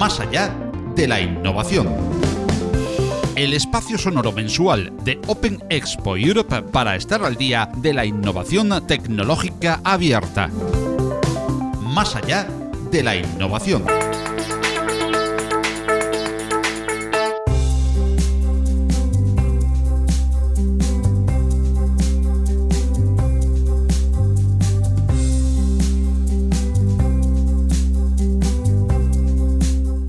más allá de la innovación. El espacio sonoro mensual de Open Expo Europe para estar al día de la innovación tecnológica abierta. Más allá de la innovación.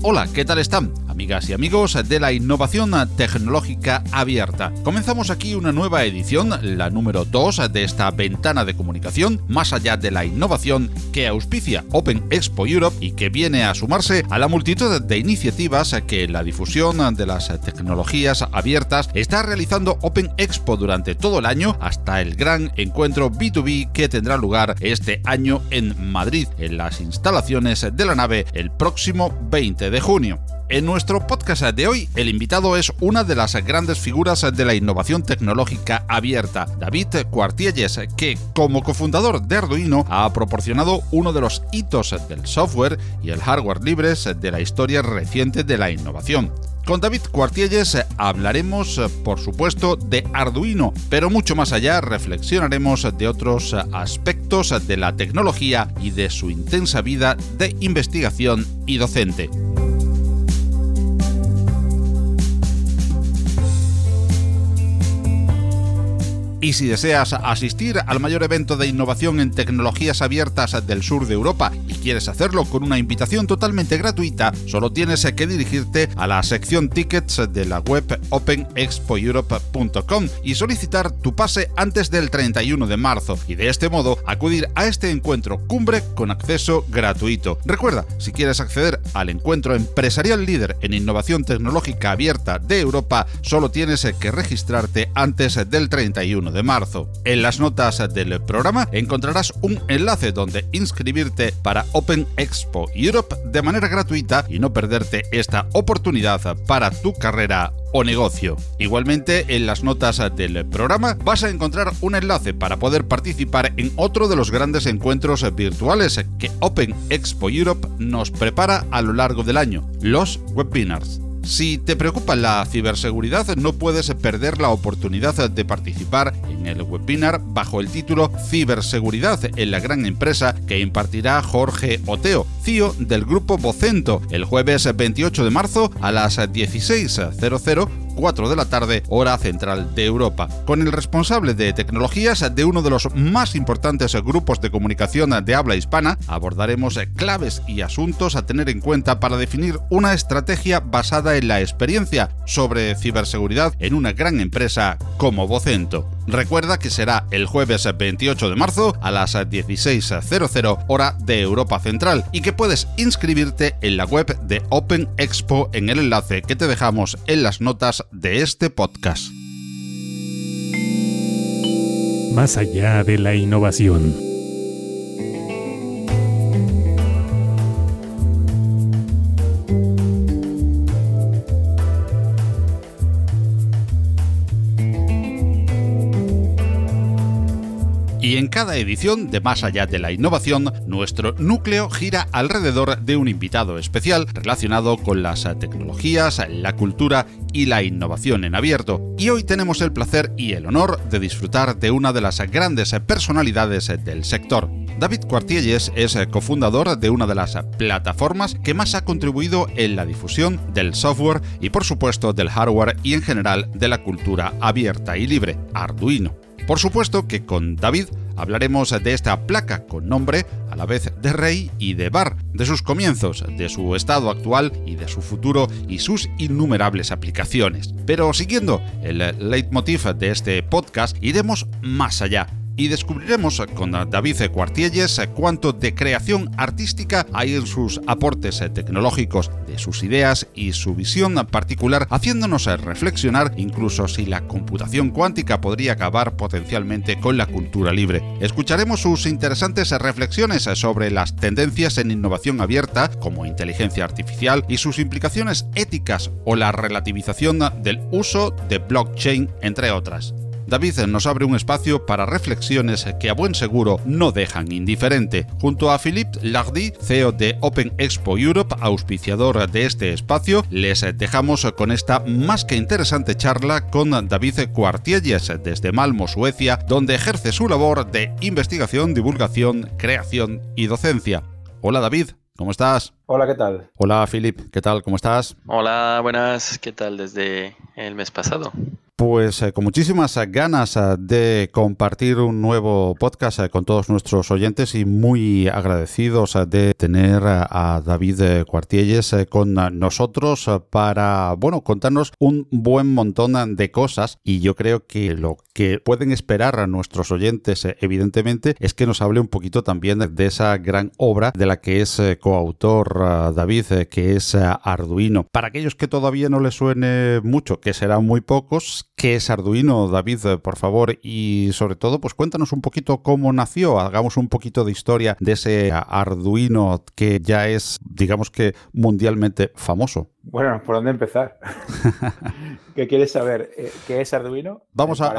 Hola, ¿qué tal están? Amigas y amigos de la innovación tecnológica abierta. Comenzamos aquí una nueva edición, la número 2 de esta ventana de comunicación más allá de la innovación que auspicia Open Expo Europe y que viene a sumarse a la multitud de iniciativas que la difusión de las tecnologías abiertas está realizando Open Expo durante todo el año hasta el gran encuentro B2B que tendrá lugar este año en Madrid, en las instalaciones de la nave el próximo 20 de junio. En nuestro podcast de hoy, el invitado es una de las grandes figuras de la innovación tecnológica abierta, David Cuartielles, que como cofundador de Arduino ha proporcionado uno de los hitos del software y el hardware libres de la historia reciente de la innovación. Con David Cuartielles hablaremos, por supuesto, de Arduino, pero mucho más allá reflexionaremos de otros aspectos de la tecnología y de su intensa vida de investigación y docente. Y si deseas asistir al mayor evento de innovación en tecnologías abiertas del sur de Europa y quieres hacerlo con una invitación totalmente gratuita, solo tienes que dirigirte a la sección tickets de la web openexpoeurope.com y solicitar tu pase antes del 31 de marzo y de este modo acudir a este encuentro cumbre con acceso gratuito. Recuerda, si quieres acceder al encuentro empresarial líder en innovación tecnológica abierta de Europa, solo tienes que registrarte antes del 31 de marzo. En las notas del programa encontrarás un enlace donde inscribirte para Open Expo Europe de manera gratuita y no perderte esta oportunidad para tu carrera o negocio. Igualmente, en las notas del programa vas a encontrar un enlace para poder participar en otro de los grandes encuentros virtuales que Open Expo Europe nos prepara a lo largo del año, los webinars. Si te preocupa la ciberseguridad, no puedes perder la oportunidad de participar en el webinar bajo el título Ciberseguridad en la gran empresa que impartirá Jorge Oteo, CEO del grupo Vocento, el jueves 28 de marzo a las 16.00 4 de la tarde, hora central de Europa, con el responsable de tecnologías de uno de los más importantes grupos de comunicación de habla hispana, abordaremos claves y asuntos a tener en cuenta para definir una estrategia basada en la experiencia sobre ciberseguridad en una gran empresa como Vocento. Recuerda que será el jueves 28 de marzo a las 16.00 hora de Europa Central y que puedes inscribirte en la web de Open Expo en el enlace que te dejamos en las notas de este podcast. Más allá de la innovación. Y en cada edición de Más allá de la innovación, nuestro núcleo gira alrededor de un invitado especial relacionado con las tecnologías, la cultura y la innovación en abierto. Y hoy tenemos el placer y el honor de disfrutar de una de las grandes personalidades del sector. David Cuartielles es cofundador de una de las plataformas que más ha contribuido en la difusión del software y por supuesto del hardware y en general de la cultura abierta y libre, Arduino. Por supuesto que con David hablaremos de esta placa con nombre a la vez de rey y de bar, de sus comienzos, de su estado actual y de su futuro y sus innumerables aplicaciones. Pero siguiendo el leitmotiv de este podcast, iremos más allá y descubriremos con David Cuartielles cuánto de creación artística hay en sus aportes tecnológicos, de sus ideas y su visión particular, haciéndonos reflexionar incluso si la computación cuántica podría acabar potencialmente con la cultura libre. Escucharemos sus interesantes reflexiones sobre las tendencias en innovación abierta, como inteligencia artificial, y sus implicaciones éticas o la relativización del uso de blockchain, entre otras. David nos abre un espacio para reflexiones que a buen seguro no dejan indiferente. Junto a Philippe Lardy, CEO de Open Expo Europe, auspiciador de este espacio, les dejamos con esta más que interesante charla con David Cuartielles desde Malmo, Suecia, donde ejerce su labor de investigación, divulgación, creación y docencia. Hola David, ¿cómo estás? Hola, ¿qué tal? Hola Philip, ¿qué tal? ¿Cómo estás? Hola, buenas, ¿qué tal desde el mes pasado? Pues eh, con muchísimas eh, ganas eh, de compartir un nuevo podcast con todos nuestros oyentes y muy agradecidos de tener a David Cuartielles con nosotros para, bueno, contarnos un buen montón de cosas. Y yo creo que lo que pueden esperar a nuestros oyentes, evidentemente, es que nos hable un poquito también de esa gran obra de la que es coautor David, que es Arduino. Para aquellos que todavía no les suene mucho, que serán muy pocos, ¿Qué es Arduino, David, por favor? Y sobre todo, pues cuéntanos un poquito cómo nació, hagamos un poquito de historia de ese Arduino que ya es, digamos que, mundialmente famoso. Bueno, ¿por dónde empezar? ¿Qué quieres saber? Eh, ¿Qué es Arduino? Vamos a,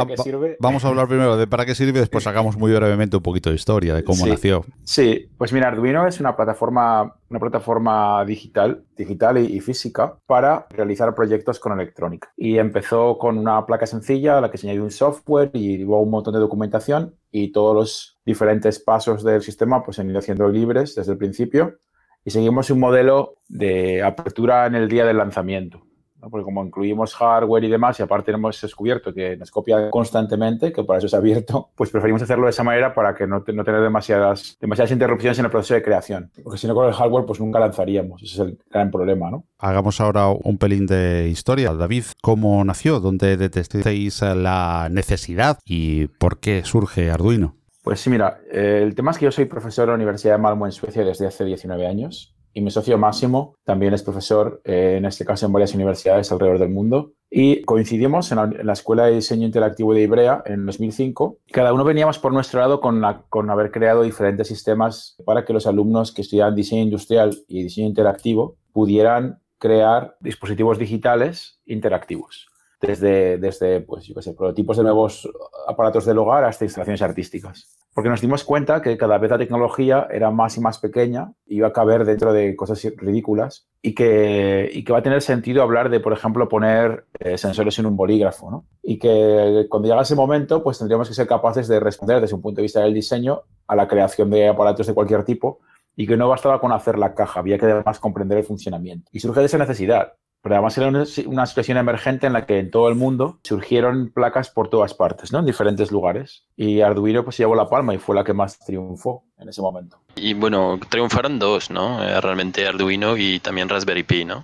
vamos a hablar primero de para qué sirve, después sacamos muy brevemente un poquito de historia de cómo nació. Sí, pues mira, Arduino es una plataforma, una plataforma digital, digital y, física para realizar proyectos con electrónica. Y empezó con una placa sencilla a la que se añadió un software y luego un montón de documentación y todos los diferentes pasos del sistema pues se han ido haciendo libres desde el principio y seguimos un modelo de apertura en el día del lanzamiento. Porque como incluimos hardware y demás, y aparte hemos descubierto que nos copia constantemente, que por eso es abierto, pues preferimos hacerlo de esa manera para que no, no tener demasiadas, demasiadas interrupciones en el proceso de creación. Porque si no con el hardware, pues nunca lanzaríamos. Ese es el gran problema, ¿no? Hagamos ahora un pelín de historia. David, ¿cómo nació? ¿Dónde detectéis la necesidad y por qué surge Arduino? Pues sí, mira, el tema es que yo soy profesor en la Universidad de Malmo en Suecia desde hace 19 años y mi socio Máximo también es profesor, eh, en este caso en varias universidades alrededor del mundo. Y coincidimos en la, Escuela de Diseño Interactivo de Ibrea en 2005. Cada uno veníamos por nuestro lado con, con haber creado diferentes sistemas para que los alumnos que estudiaban diseño industrial y diseño interactivo pudieran crear dispositivos digitales interactivos desde, pues, prototipos de nuevos aparatos del hogar hasta instalaciones artísticas. Porque nos dimos cuenta que cada vez la tecnología era más y más pequeña, iba a caber dentro de cosas ridículas y que, va a tener sentido hablar de, por ejemplo, poner eh, sensores en un bolígrafo. Y que cuando llega ese momento, pues tendríamos que ser capaces de responder desde un punto de vista del diseño a la creación de aparatos de cualquier tipo y que no bastaba con hacer la caja, había que además comprender el funcionamiento. Y surge de esa necesidad. Pero además era una, situación emergente en la que en todo el mundo surgieron placas por todas partes, ¿no? En diferentes lugares. Y Arduino pues llevó la palma y fue la que más triunfó en ese momento. Y bueno, triunfaron dos, ¿no? Eh, realmente Arduino y también Raspberry Pi, ¿no?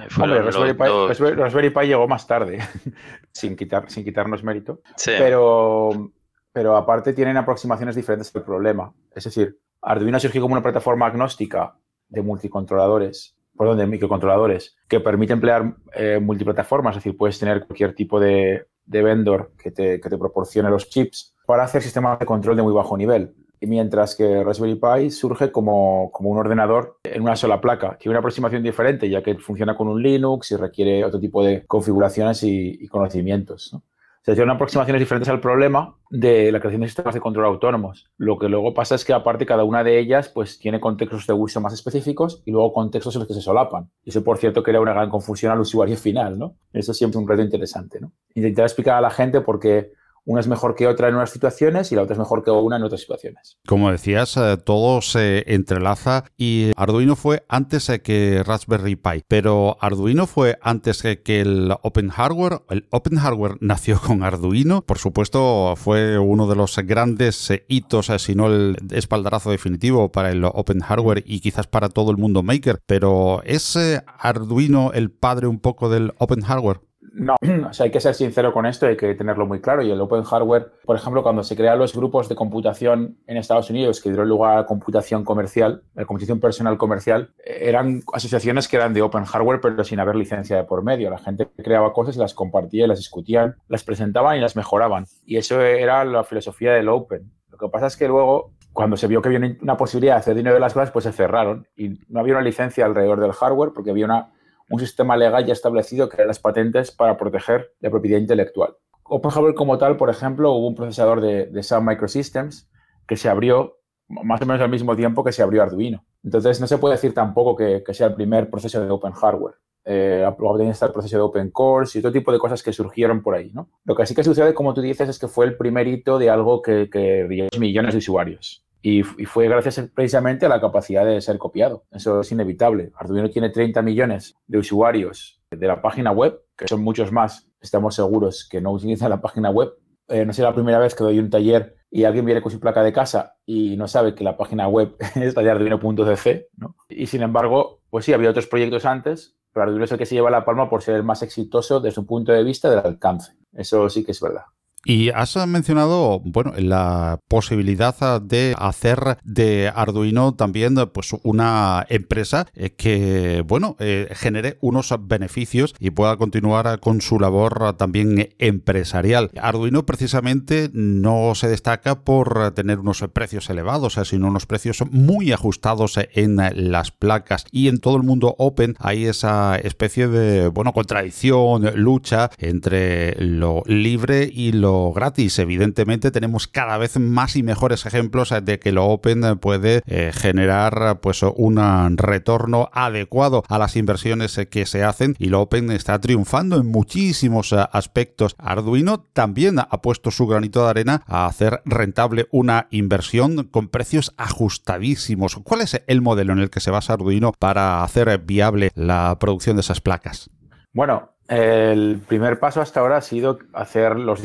Eh, Hombre, Raspberry, Pi, Raspberry, Pi, llegó más tarde, sin, quitar, sin quitarnos mérito. Sí. Pero, pero aparte tienen aproximaciones diferentes al problema. Es decir, Arduino surgió como una plataforma agnóstica de multicontroladores perdón, de microcontroladores que permite emplear eh, multiplataformas, es decir, puedes tener cualquier tipo de, vendor que te, que te, proporcione los chips para hacer sistemas de control de muy bajo nivel. Y mientras que Raspberry Pi surge como, como un ordenador en una sola placa, tiene una aproximación diferente, ya que funciona con un Linux y requiere otro tipo de configuraciones y, conocimientos. ¿no? Se hicieron aproximaciones diferentes al problema de la creación de sistemas de control autónomos. Lo que luego pasa es que aparte cada una de ellas pues tiene contextos de uso más específicos y luego contextos en los que se solapan. Y eso, por cierto, crea una gran confusión al usuario final, ¿no? Eso es siempre un reto interesante, ¿no? Intentar explicar a la gente por qué una es mejor que otra en unas situaciones y la otra es mejor que una en otras situaciones. Como decías, eh, todo se entrelaza y Arduino fue antes que Raspberry Pi, pero Arduino fue antes que el Open Hardware. El Open Hardware nació con Arduino, por supuesto fue uno de los grandes eh, hitos, eh, si no el espaldarazo definitivo para el Open Hardware y quizás para todo el mundo maker, pero ¿es Arduino el padre un poco del Open Hardware? No, o sea, hay que ser sincero con esto, hay que tenerlo muy claro. Y el Open Hardware, por ejemplo, cuando se crean los grupos de computación en Estados Unidos, que dieron lugar a computación comercial, la computación personal comercial, eran asociaciones que eran de Open Hardware, pero sin haber licencia de por medio. La gente creaba cosas, las compartía, las discutían, las presentaban y las mejoraban. Y eso era la filosofía del Open. Lo que pasa es que luego cuando se vio que había una posibilidad de hacer dinero de las cosas, pues se cerraron y no había una licencia alrededor del hardware porque había una un sistema legal ya establecido que eran las patentes para proteger la propiedad intelectual. Open Hardware como tal, por ejemplo, hubo un procesador de, de Sun Microsystems que se abrió más o menos al mismo tiempo que se abrió Arduino. Entonces, no se puede decir tampoco que, sea el primer proceso de Open Hardware. Eh, está el proceso de Open Cores y otro tipo de cosas que surgieron por ahí. ¿no? Lo que sí que sucede, como tú dices, es que fue el primer hito de algo que, que millones de usuarios. Y, fue gracias precisamente a la capacidad de ser copiado. Eso es inevitable. Arduino tiene 30 millones de usuarios de la página web, que son muchos más, estamos seguros que no utilizan la página web. Eh, no sé la primera vez que doy un taller y alguien viene con su placa de casa y no sabe que la página web es la de Arduino.cc, ¿no? Y sin embargo, pues sí, había otros proyectos antes, pero Arduino es el que se lleva la palma por ser el más exitoso desde un punto de vista del alcance. Eso sí que es verdad. Y has mencionado, bueno, la posibilidad de hacer de Arduino también pues una empresa eh, que, bueno, eh, genere unos beneficios y pueda continuar con su labor también empresarial. Arduino precisamente no se destaca por tener unos precios elevados, eh, sino unos precios muy ajustados en las placas y en todo el mundo open hay esa especie de, bueno, contradicción, lucha entre lo libre y lo gratis. Evidentemente tenemos cada vez más y mejores ejemplos de que lo Open puede eh, generar pues un retorno adecuado a las inversiones que se hacen y lo Open está triunfando en muchísimos eh, aspectos. Arduino también ha puesto su granito de arena a hacer rentable una inversión con precios ajustadísimos. ¿Cuál es el modelo en el que se basa Arduino para hacer viable la producción de esas placas? Bueno, el primer paso hasta ahora ha sido hacer los,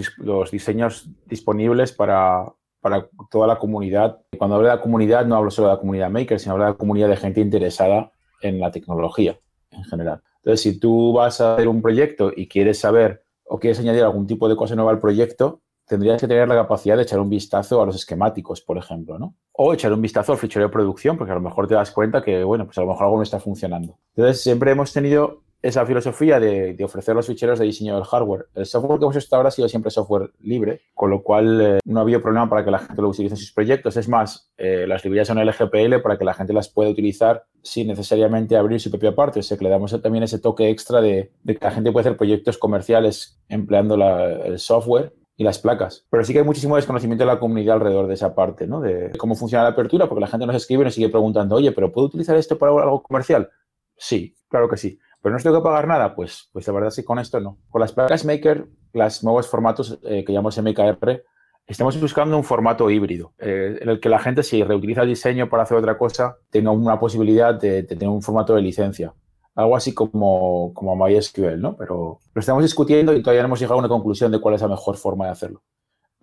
diseños disponibles para, toda la comunidad. Cuando hablo de la comunidad, no hablo solo de la comunidad maker, sino hablo de la comunidad de gente interesada en la tecnología en general. Entonces, si tú vas a hacer un proyecto y quieres saber o quieres añadir algún tipo de cosa nueva al proyecto, tendrías que tener la capacidad de echar un vistazo a los esquemáticos, por ejemplo, ¿no? O echar un vistazo al fichero de producción, porque a lo mejor te das cuenta que, bueno, pues a lo mejor algo no está funcionando. Entonces, siempre hemos tenido esa filosofía de, ofrecer los ficheros de diseño del hardware. El software que hemos estado ahora ha sido siempre software libre, con lo cual eh, no ha habido problema para que la gente lo utilice en sus proyectos. Es más, eh, las librerías son LGPL para que la gente las pueda utilizar sin necesariamente abrir su propia parte. O sea, que le damos también ese toque extra de, que la gente puede hacer proyectos comerciales empleando el software y las placas. Pero sí que hay muchísimo desconocimiento de la comunidad alrededor de esa parte, ¿no? De cómo funciona la apertura, porque la gente nos escribe y nos sigue preguntando, oye, ¿pero puedo utilizar esto para algo comercial? Sí, claro que sí. ¿Pero no tengo que pagar nada? Pues, pues la verdad sí, con esto no. Con las placas Maker, los nuevos formatos eh, que llamamos MKR, estamos buscando un formato híbrido, eh, en el que la gente, si reutiliza el diseño para hacer otra cosa, tenga una posibilidad de, tener un formato de licencia. Algo así como, como MySQL, ¿no? Pero lo estamos discutiendo y todavía no hemos llegado a una conclusión de cuál es la mejor forma de hacerlo.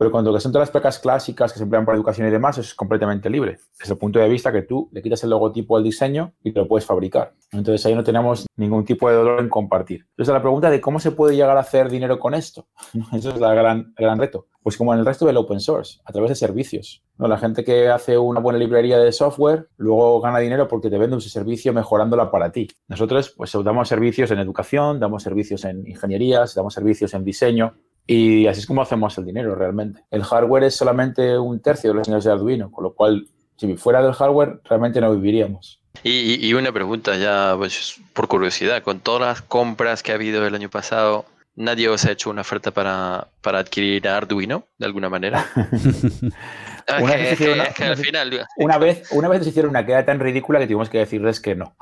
Pero cuando son todas las placas clásicas que se emplean para educación y demás, es completamente libre. Desde el punto de vista que tú le quitas el logotipo al diseño y te lo puedes fabricar. Entonces ahí no tenemos ningún tipo de dolor en compartir. Entonces la pregunta de cómo se puede llegar a hacer dinero con esto, eso es la gran, el gran reto. Pues como en el resto del open source, a través de servicios. ¿no? La gente que hace una buena librería de software luego gana dinero porque te vende un servicio mejorándola para ti. Nosotros pues damos servicios en educación, damos servicios en ingenierías, damos servicios en diseño. Y así es como hacemos el dinero realmente. El hardware es solamente un tercio de los ingresos de Arduino, con lo cual, si fuera del hardware, realmente no viviríamos. Y, una pregunta ya, pues, por curiosidad, con todas las compras que ha habido el año pasado, ¿nadie os ha hecho una oferta para, para adquirir Arduino de alguna manera? una, vez una, vez, una vez nos hicieron una queda tan ridícula que tuvimos que decirles que no.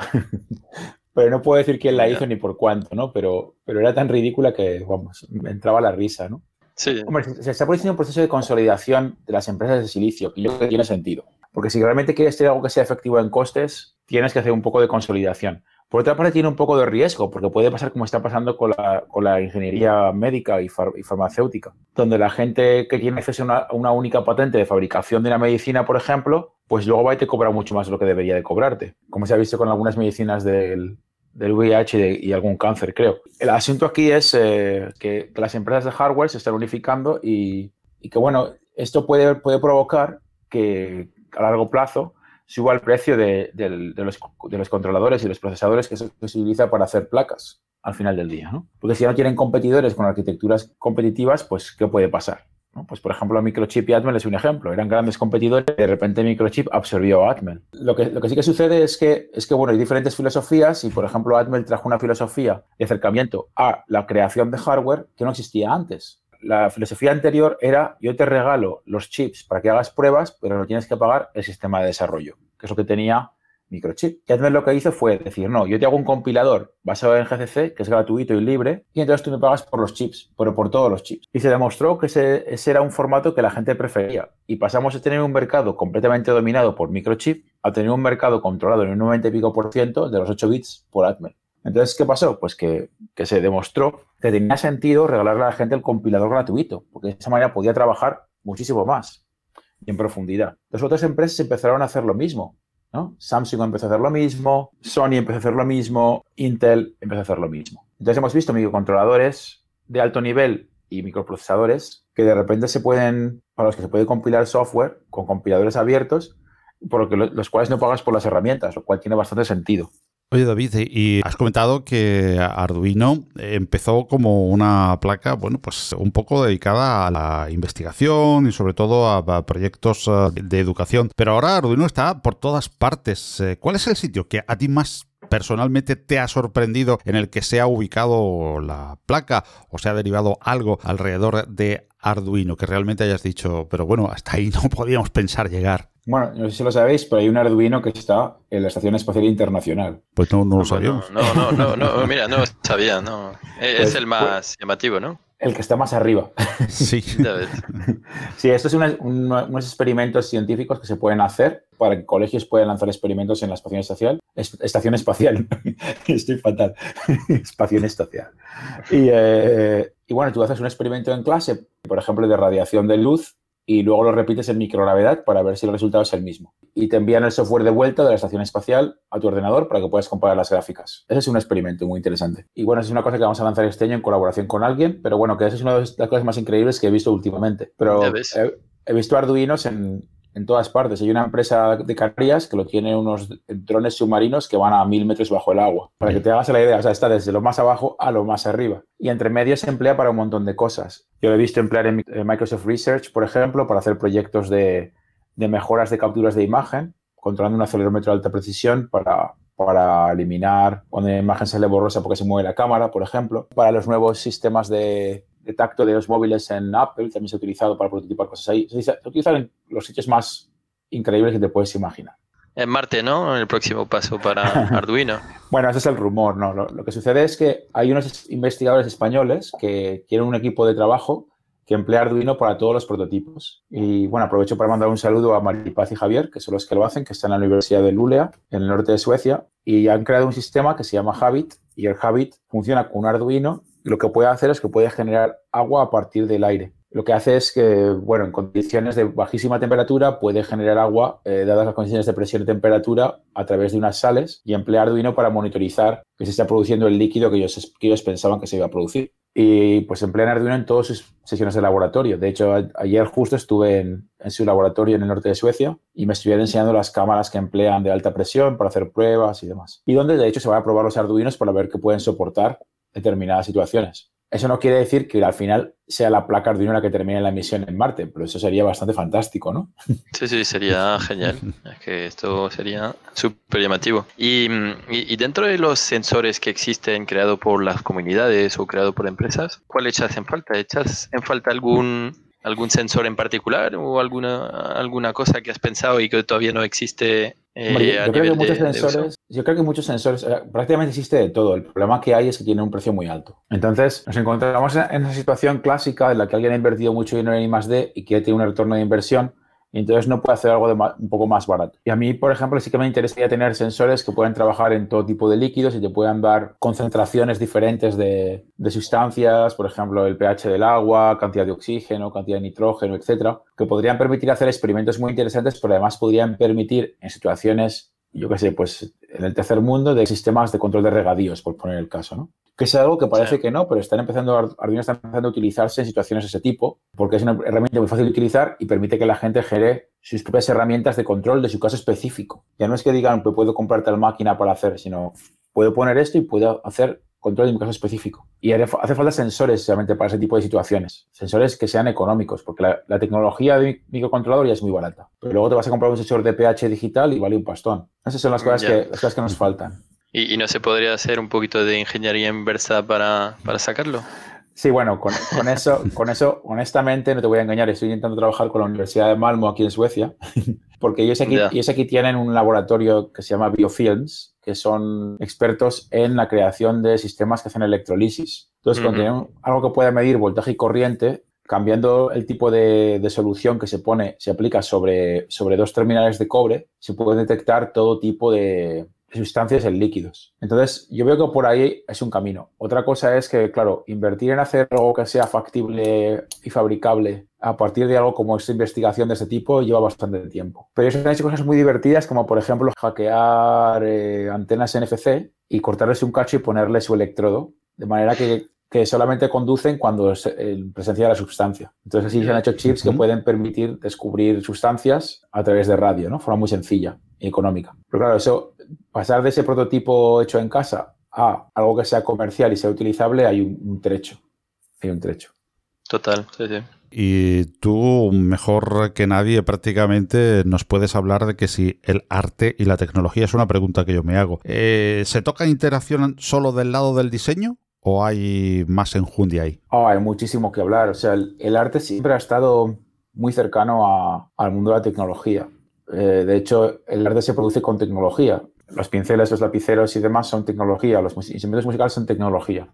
Pero no puedo decir quién la hizo ni por cuánto, ¿no? Pero, pero era tan ridícula que, vamos, me entraba la risa, ¿no? Sí. Hombre, se está produciendo un proceso de consolidación de las empresas de silicio, que yo creo que tiene sentido. Porque si realmente quieres tener algo que sea efectivo en costes, tienes que hacer un poco de consolidación. Por otra parte, tiene un poco de riesgo, porque puede pasar como está pasando con la, con la ingeniería médica y, farmacéutica, donde la gente que tiene acceso a una, única patente de fabricación de una medicina, por ejemplo, pues luego va y te cobra mucho más de lo que debería de cobrarte, como se ha visto con algunas medicinas del, del VIH y, algún cáncer, creo. El asunto aquí es eh, que, las empresas de hardware se están unificando y, y, que, bueno, esto puede, puede provocar que a largo plazo suba el precio de, los, controladores y los procesadores que se, utiliza para hacer placas al final del día. ¿no? Porque si no tienen competidores con arquitecturas competitivas, pues ¿qué puede pasar? Pues por ejemplo, Microchip y Atmel es un ejemplo. Eran grandes competidores de repente Microchip absorbió a Atmel. Lo que, lo que sí que sucede es que, es que bueno, hay diferentes filosofías y por ejemplo Atmel trajo una filosofía de acercamiento a la creación de hardware que no existía antes la filosofía anterior era yo te regalo los chips para que hagas pruebas, pero no tienes que pagar el sistema de desarrollo, que es lo que tenía Microchip. Y Admet lo que hizo fue decir, no, yo te hago un compilador basado en GCC, que es gratuito y libre, y entonces tú me pagas por los chips, pero por todos los chips. Y se demostró que ese, era un formato que la gente prefería. Y pasamos de tener un mercado completamente dominado por Microchip a tener un mercado controlado en un 90 y pico por ciento de los 8 bits por Atmel. Entonces, ¿qué pasó? Pues que, se demostró que tenía sentido regalarle a la gente el compilador gratuito, porque de esa manera podía trabajar muchísimo más y en profundidad. Las otras empresas empezaron a hacer lo mismo. Samsung empezó a hacer lo mismo, Sony empezó a hacer lo mismo, Intel empezó a hacer lo mismo. Entonces hemos visto microcontroladores de alto nivel y microprocesadores que de repente se pueden, para los que se puede compilar software con compiladores abiertos, por lo que los cuales no pagas por las herramientas, lo cual tiene bastante sentido. Oye David, y has comentado que Arduino empezó como una placa, bueno, pues un poco dedicada a la investigación y sobre todo a, proyectos eh, de educación, pero ahora Arduino está por todas partes. Eh, ¿Cuál es el sitio que a ti más personalmente te ha sorprendido en el que se ha ubicado la placa o se ha derivado algo alrededor de Arduino que realmente hayas dicho, pero bueno, hasta ahí no podíamos pensar llegar? Bueno, no sé si lo sabéis, pero hay un Arduino que está en la Estación Espacial Internacional. Pues no, no lo sabíamos. No, no, no, no, mira, no sabía, no. Es pues, el más pues, llamativo, ¿no? El que está más arriba. Sí. sí, estos son unos experimentos científicos que se pueden hacer para que colegios puedan lanzar experimentos en la estación espacial. Estación espacial. Estoy fatal. Estación espacial. Y, eh, y bueno, tú haces un experimento en clase, por ejemplo, de radiación de luz y luego lo repites en microgravedad para ver si el resultado es el mismo. Y te envían el software de vuelta de la estación espacial a tu ordenador para que puedas comparar las gráficas. Ese es un experimento muy interesante. Y bueno, es una cosa que vamos a lanzar este año en colaboración con alguien, pero bueno, que esa es una de las cosas más increíbles que he visto últimamente. Pero he, he visto arduinos en, en todas partes. Hay una empresa de Canarias que lo tiene unos drones submarinos que van a mil metros bajo el agua. Para que te hagas la idea, o sea, está desde lo más abajo a lo más arriba. Y entre medio se emplea para un montón de cosas. Yo lo he visto emplear en Microsoft Research, por ejemplo, para hacer proyectos de, mejoras de capturas de imagen, controlando un acelerómetro de alta precisión para, para eliminar cuando la imagen sale borrosa porque se mueve la cámara, por ejemplo. Para los nuevos sistemas de, de tacto de los móviles en Apple también se ha utilizado para prototipar cosas ahí. Se, utilizan en los sitios más increíbles que te puedes imaginar. En Marte, ¿no? El próximo paso para Arduino. bueno, ese es el rumor, ¿no? Lo, que sucede es que hay unos investigadores españoles que quieren un equipo de trabajo que emplea Arduino para todos los prototipos. Y bueno, aprovecho para mandar un saludo a Maripaz y Javier, que son los que lo hacen, que están en la Universidad de Luleå, en el norte de Suecia, y han creado un sistema que se llama Habit, y el Habit funciona con un Arduino lo que puede hacer es que puede generar agua a partir del aire. Lo que hace es que, bueno, en condiciones de bajísima temperatura puede generar agua, eh, dadas las condiciones de presión y temperatura, a través de unas sales y emplea Arduino para monitorizar que se está produciendo el líquido que ellos, que ellos pensaban que se iba a producir. Y pues emplean Arduino en todas sus sesiones de laboratorio. De hecho, ayer justo estuve en, en, su laboratorio en el norte de Suecia y me estuvieron enseñando las cámaras que emplean de alta presión para hacer pruebas y demás. Y donde de hecho se van a probar los Arduinos para ver qué pueden soportar determinadas situaciones. Eso no quiere decir que al final sea la placa Arduino que termine la misión en Marte, pero eso sería bastante fantástico, ¿no? Sí, sí, sería genial. Es que esto sería súper llamativo. Y, y, dentro de los sensores que existen creados por las comunidades o creados por empresas, ¿cuál echas en falta? ¿Echas en falta algún, algún sensor en particular o alguna, alguna cosa que has pensado y que todavía no existe eh, yo, creo que muchos sensores, yo creo que muchos sensores, eh, prácticamente existe de todo. El problema que hay es que tiene un precio muy alto. Entonces, nos encontramos en esa situación clásica en la que alguien ha invertido mucho dinero en I+.D. y quiere tener un retorno de inversión y entonces no puede hacer algo un poco más barato. Y a mí, por ejemplo, sí que me interesaría tener sensores que puedan trabajar en todo tipo de líquidos y te puedan dar concentraciones diferentes de, de sustancias, por ejemplo, el pH del agua, cantidad de oxígeno, cantidad de nitrógeno, etcétera, que podrían permitir hacer experimentos muy interesantes, pero además podrían permitir en situaciones yo qué sé, pues en el tercer mundo de sistemas de control de regadíos, por poner el caso, ¿no? Que es algo que parece que no, pero están empezando, Arduino está empezando a utilizarse en situaciones de ese tipo, porque es una herramienta muy fácil de utilizar y permite que la gente genere sus propias herramientas de control de su caso específico. Ya no es que digan, pues puedo comprar tal máquina para hacer, sino puedo poner esto y puedo hacer control de un caso específico. Y hace falta sensores realmente para ese tipo de situaciones. Sensores que sean económicos, porque la, tecnología de microcontrolador ya es muy barata. Pero luego te vas a comprar un sensor de pH digital y vale un pastón. Esas son las cosas, que, las cosas que nos faltan. ¿Y, no se podría hacer un poquito de ingeniería inversa para, para sacarlo? Sí, bueno, con, eso, con eso, honestamente, no te voy a engañar, estoy intentando trabajar con la Universidad de Malmo aquí en Suecia, porque ellos aquí, ellos aquí tienen un laboratorio que se llama Biofilms, que son expertos en la creación de sistemas que hacen electrolisis. Entonces, cuando tienen algo que pueda medir voltaje y corriente, cambiando el tipo de, solución que se pone, se aplica sobre, sobre dos terminales de cobre, se puede detectar todo tipo de, sustancias en líquidos. Entonces, yo veo que por ahí es un camino. Otra cosa es que, claro, invertir en hacer algo que sea factible y fabricable a partir de algo como esta investigación de este tipo lleva bastante tiempo. Pero ellos han hecho cosas muy divertidas, como por ejemplo hackear eh, antenas NFC y cortarles un cacho y ponerle su electrodo, de manera que que solamente conducen cuando es en presencia de la sustancia. Entonces así se han hecho chips que pueden permitir descubrir sustancias a través de radio, ¿no? De forma muy sencilla y económica. Pero claro, eso, pasar de ese prototipo hecho en casa a algo que sea comercial y sea utilizable, hay un, trecho. Hay un trecho. Total, sí, sí. Y tú, mejor que nadie, prácticamente nos puedes hablar de que si el arte y la tecnología es una pregunta que yo me hago. Eh, ¿Se toca interacción solo del lado del diseño ¿O hay más enjundia ahí? Oh, hay muchísimo que hablar. O sea, el, arte siempre ha estado muy cercano al mundo de la tecnología. Eh, de hecho, el arte se produce con tecnología. Los pinceles, los lapiceros y demás son tecnología. Los instrumentos musicales son tecnología.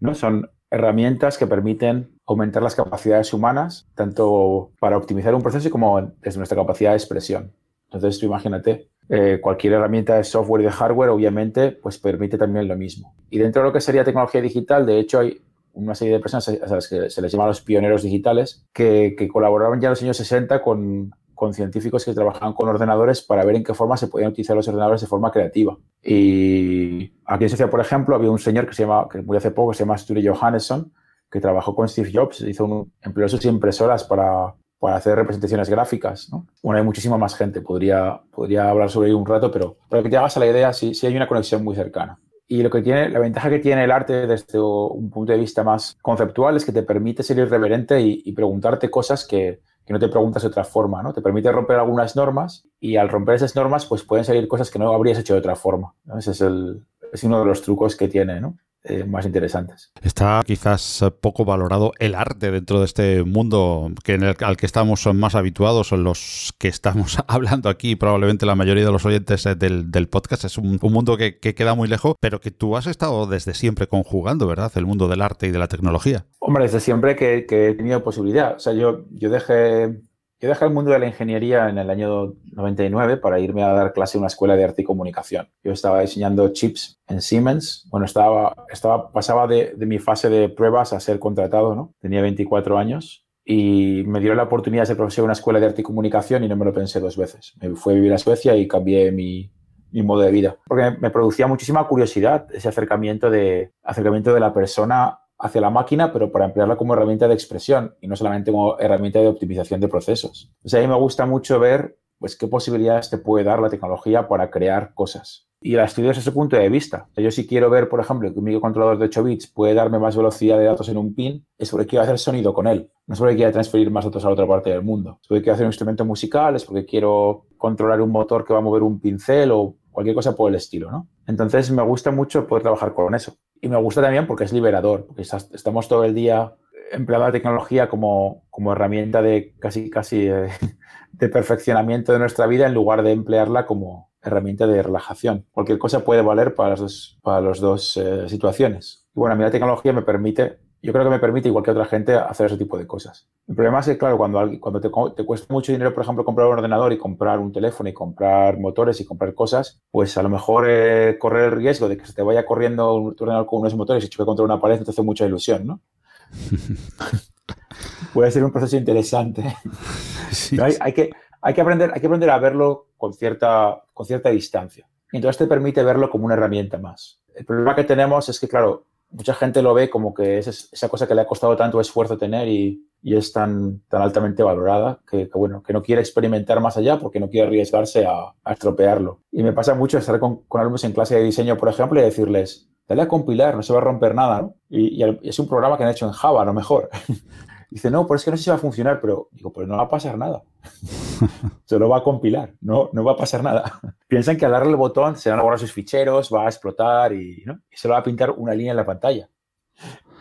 ¿no? Son herramientas que permiten aumentar las capacidades humanas, tanto para optimizar un proceso como desde nuestra capacidad de expresión. Entonces, imagínate, eh, cualquier herramienta de software y de hardware, obviamente, pues permite también lo mismo. Y dentro de lo que sería tecnología digital, de hecho, hay una serie de personas a las que se les llama los pioneros digitales, que, colaboraron ya en los años 60 con, con, científicos que trabajaban con ordenadores para ver en qué forma se podían utilizar los ordenadores de forma creativa. Y aquí en Suecia, por ejemplo, había un señor que se llama, que murió hace poco, que se llama Sture Johannesson, que trabajó con Steve Jobs, hizo un, empleó sus impresoras para, para hacer representaciones gráficas. ¿no? Bueno, hay muchísima más gente, podría, podría hablar sobre ello un rato, pero para que te hagas a la idea, sí, sí hay una conexión muy cercana. Y lo que tiene, la ventaja que tiene el arte desde un punto de vista más conceptual es que te permite ser irreverente y, preguntarte cosas que, que, no te preguntas de otra forma, ¿no? Te permite romper algunas normas y al romper esas normas pues pueden salir cosas que no habrías hecho de otra forma. Ese es, el, es uno de los trucos que tiene, ¿no? Eh, más interesantes. Está quizás poco valorado el arte dentro de este mundo que en el, al que estamos más habituados, son los que estamos hablando aquí, probablemente la mayoría de los oyentes eh, del, podcast. Es un, mundo que, queda muy lejos, pero que tú has estado desde siempre conjugando, ¿verdad? El mundo del arte y de la tecnología. Hombre, desde siempre que, que he tenido posibilidad. O sea, yo, yo dejé yo dejé el mundo de la ingeniería en el año 99 para irme a dar clase en una escuela de arte y comunicación. Yo estaba diseñando chips en Siemens. Bueno, estaba, estaba, pasaba de, mi fase de pruebas a ser contratado, ¿no? Tenía 24 años y me dieron la oportunidad de ser profesor en una escuela de arte y comunicación y no me lo pensé dos veces. Me fui a vivir a Suecia y cambié mi, mi modo de vida. Porque me producía muchísima curiosidad ese acercamiento de, acercamiento de la persona hacia la máquina, pero para emplearla como herramienta de expresión y no solamente como herramienta de optimización de procesos. O sea, a mí me gusta mucho ver pues, qué posibilidades te puede dar la tecnología para crear cosas. Y la estudio desde ese punto de vista. Yo si quiero ver, por ejemplo, que un microcontrolador de 8 bits puede darme más velocidad de datos en un pin, es porque quiero hacer sonido con él. No es porque quiera transferir más datos a otra parte del mundo. Es porque quiero hacer un instrumento musical, es porque quiero controlar un motor que va a mover un pincel o cualquier cosa por el estilo, ¿no? Entonces me gusta mucho poder trabajar con eso. Y me gusta también porque es liberador, porque estamos todo el día empleando la tecnología como, como herramienta de casi, casi eh, de perfeccionamiento de nuestra vida en lugar de emplearla como herramienta de relajación. Cualquier cosa puede valer para las dos, para las dos eh, situaciones. Y bueno, a mí la tecnología me permite yo creo que me permite, igual que otra gente, hacer ese tipo de cosas. El problema es que, claro, cuando, cuando te, te, cuesta mucho dinero, por ejemplo, comprar un ordenador y comprar un teléfono y comprar motores y comprar cosas, pues a lo mejor eh, correr el riesgo de que se te vaya corriendo un ordenador con unos motores y choque contra una pared te hace mucha ilusión, ¿no? Puede ser un proceso interesante. hay, que, hay, que aprender, hay que aprender a verlo con cierta, con cierta distancia. Entonces te permite verlo como una herramienta más. El problema que tenemos es que, claro, mucha gente lo ve como que es esa cosa que le ha costado tanto esfuerzo tener y, es tan, tan altamente valorada que, bueno, que no quiere experimentar más allá porque no quiere arriesgarse a, estropearlo. Y me pasa mucho estar con, con, alumnos en clase de diseño, por ejemplo, y decirles, dale a compilar, no se va a romper nada. Y, y es un programa que han hecho en Java, a lo mejor. Dice, no, pero es que no sé si va a funcionar, pero digo, pues no va a pasar nada. Se lo va a compilar, no, no va a pasar nada. Piensan que al darle el botón se van a borrar sus ficheros, va a explotar y, ¿no? y se lo va a pintar una línea en la pantalla.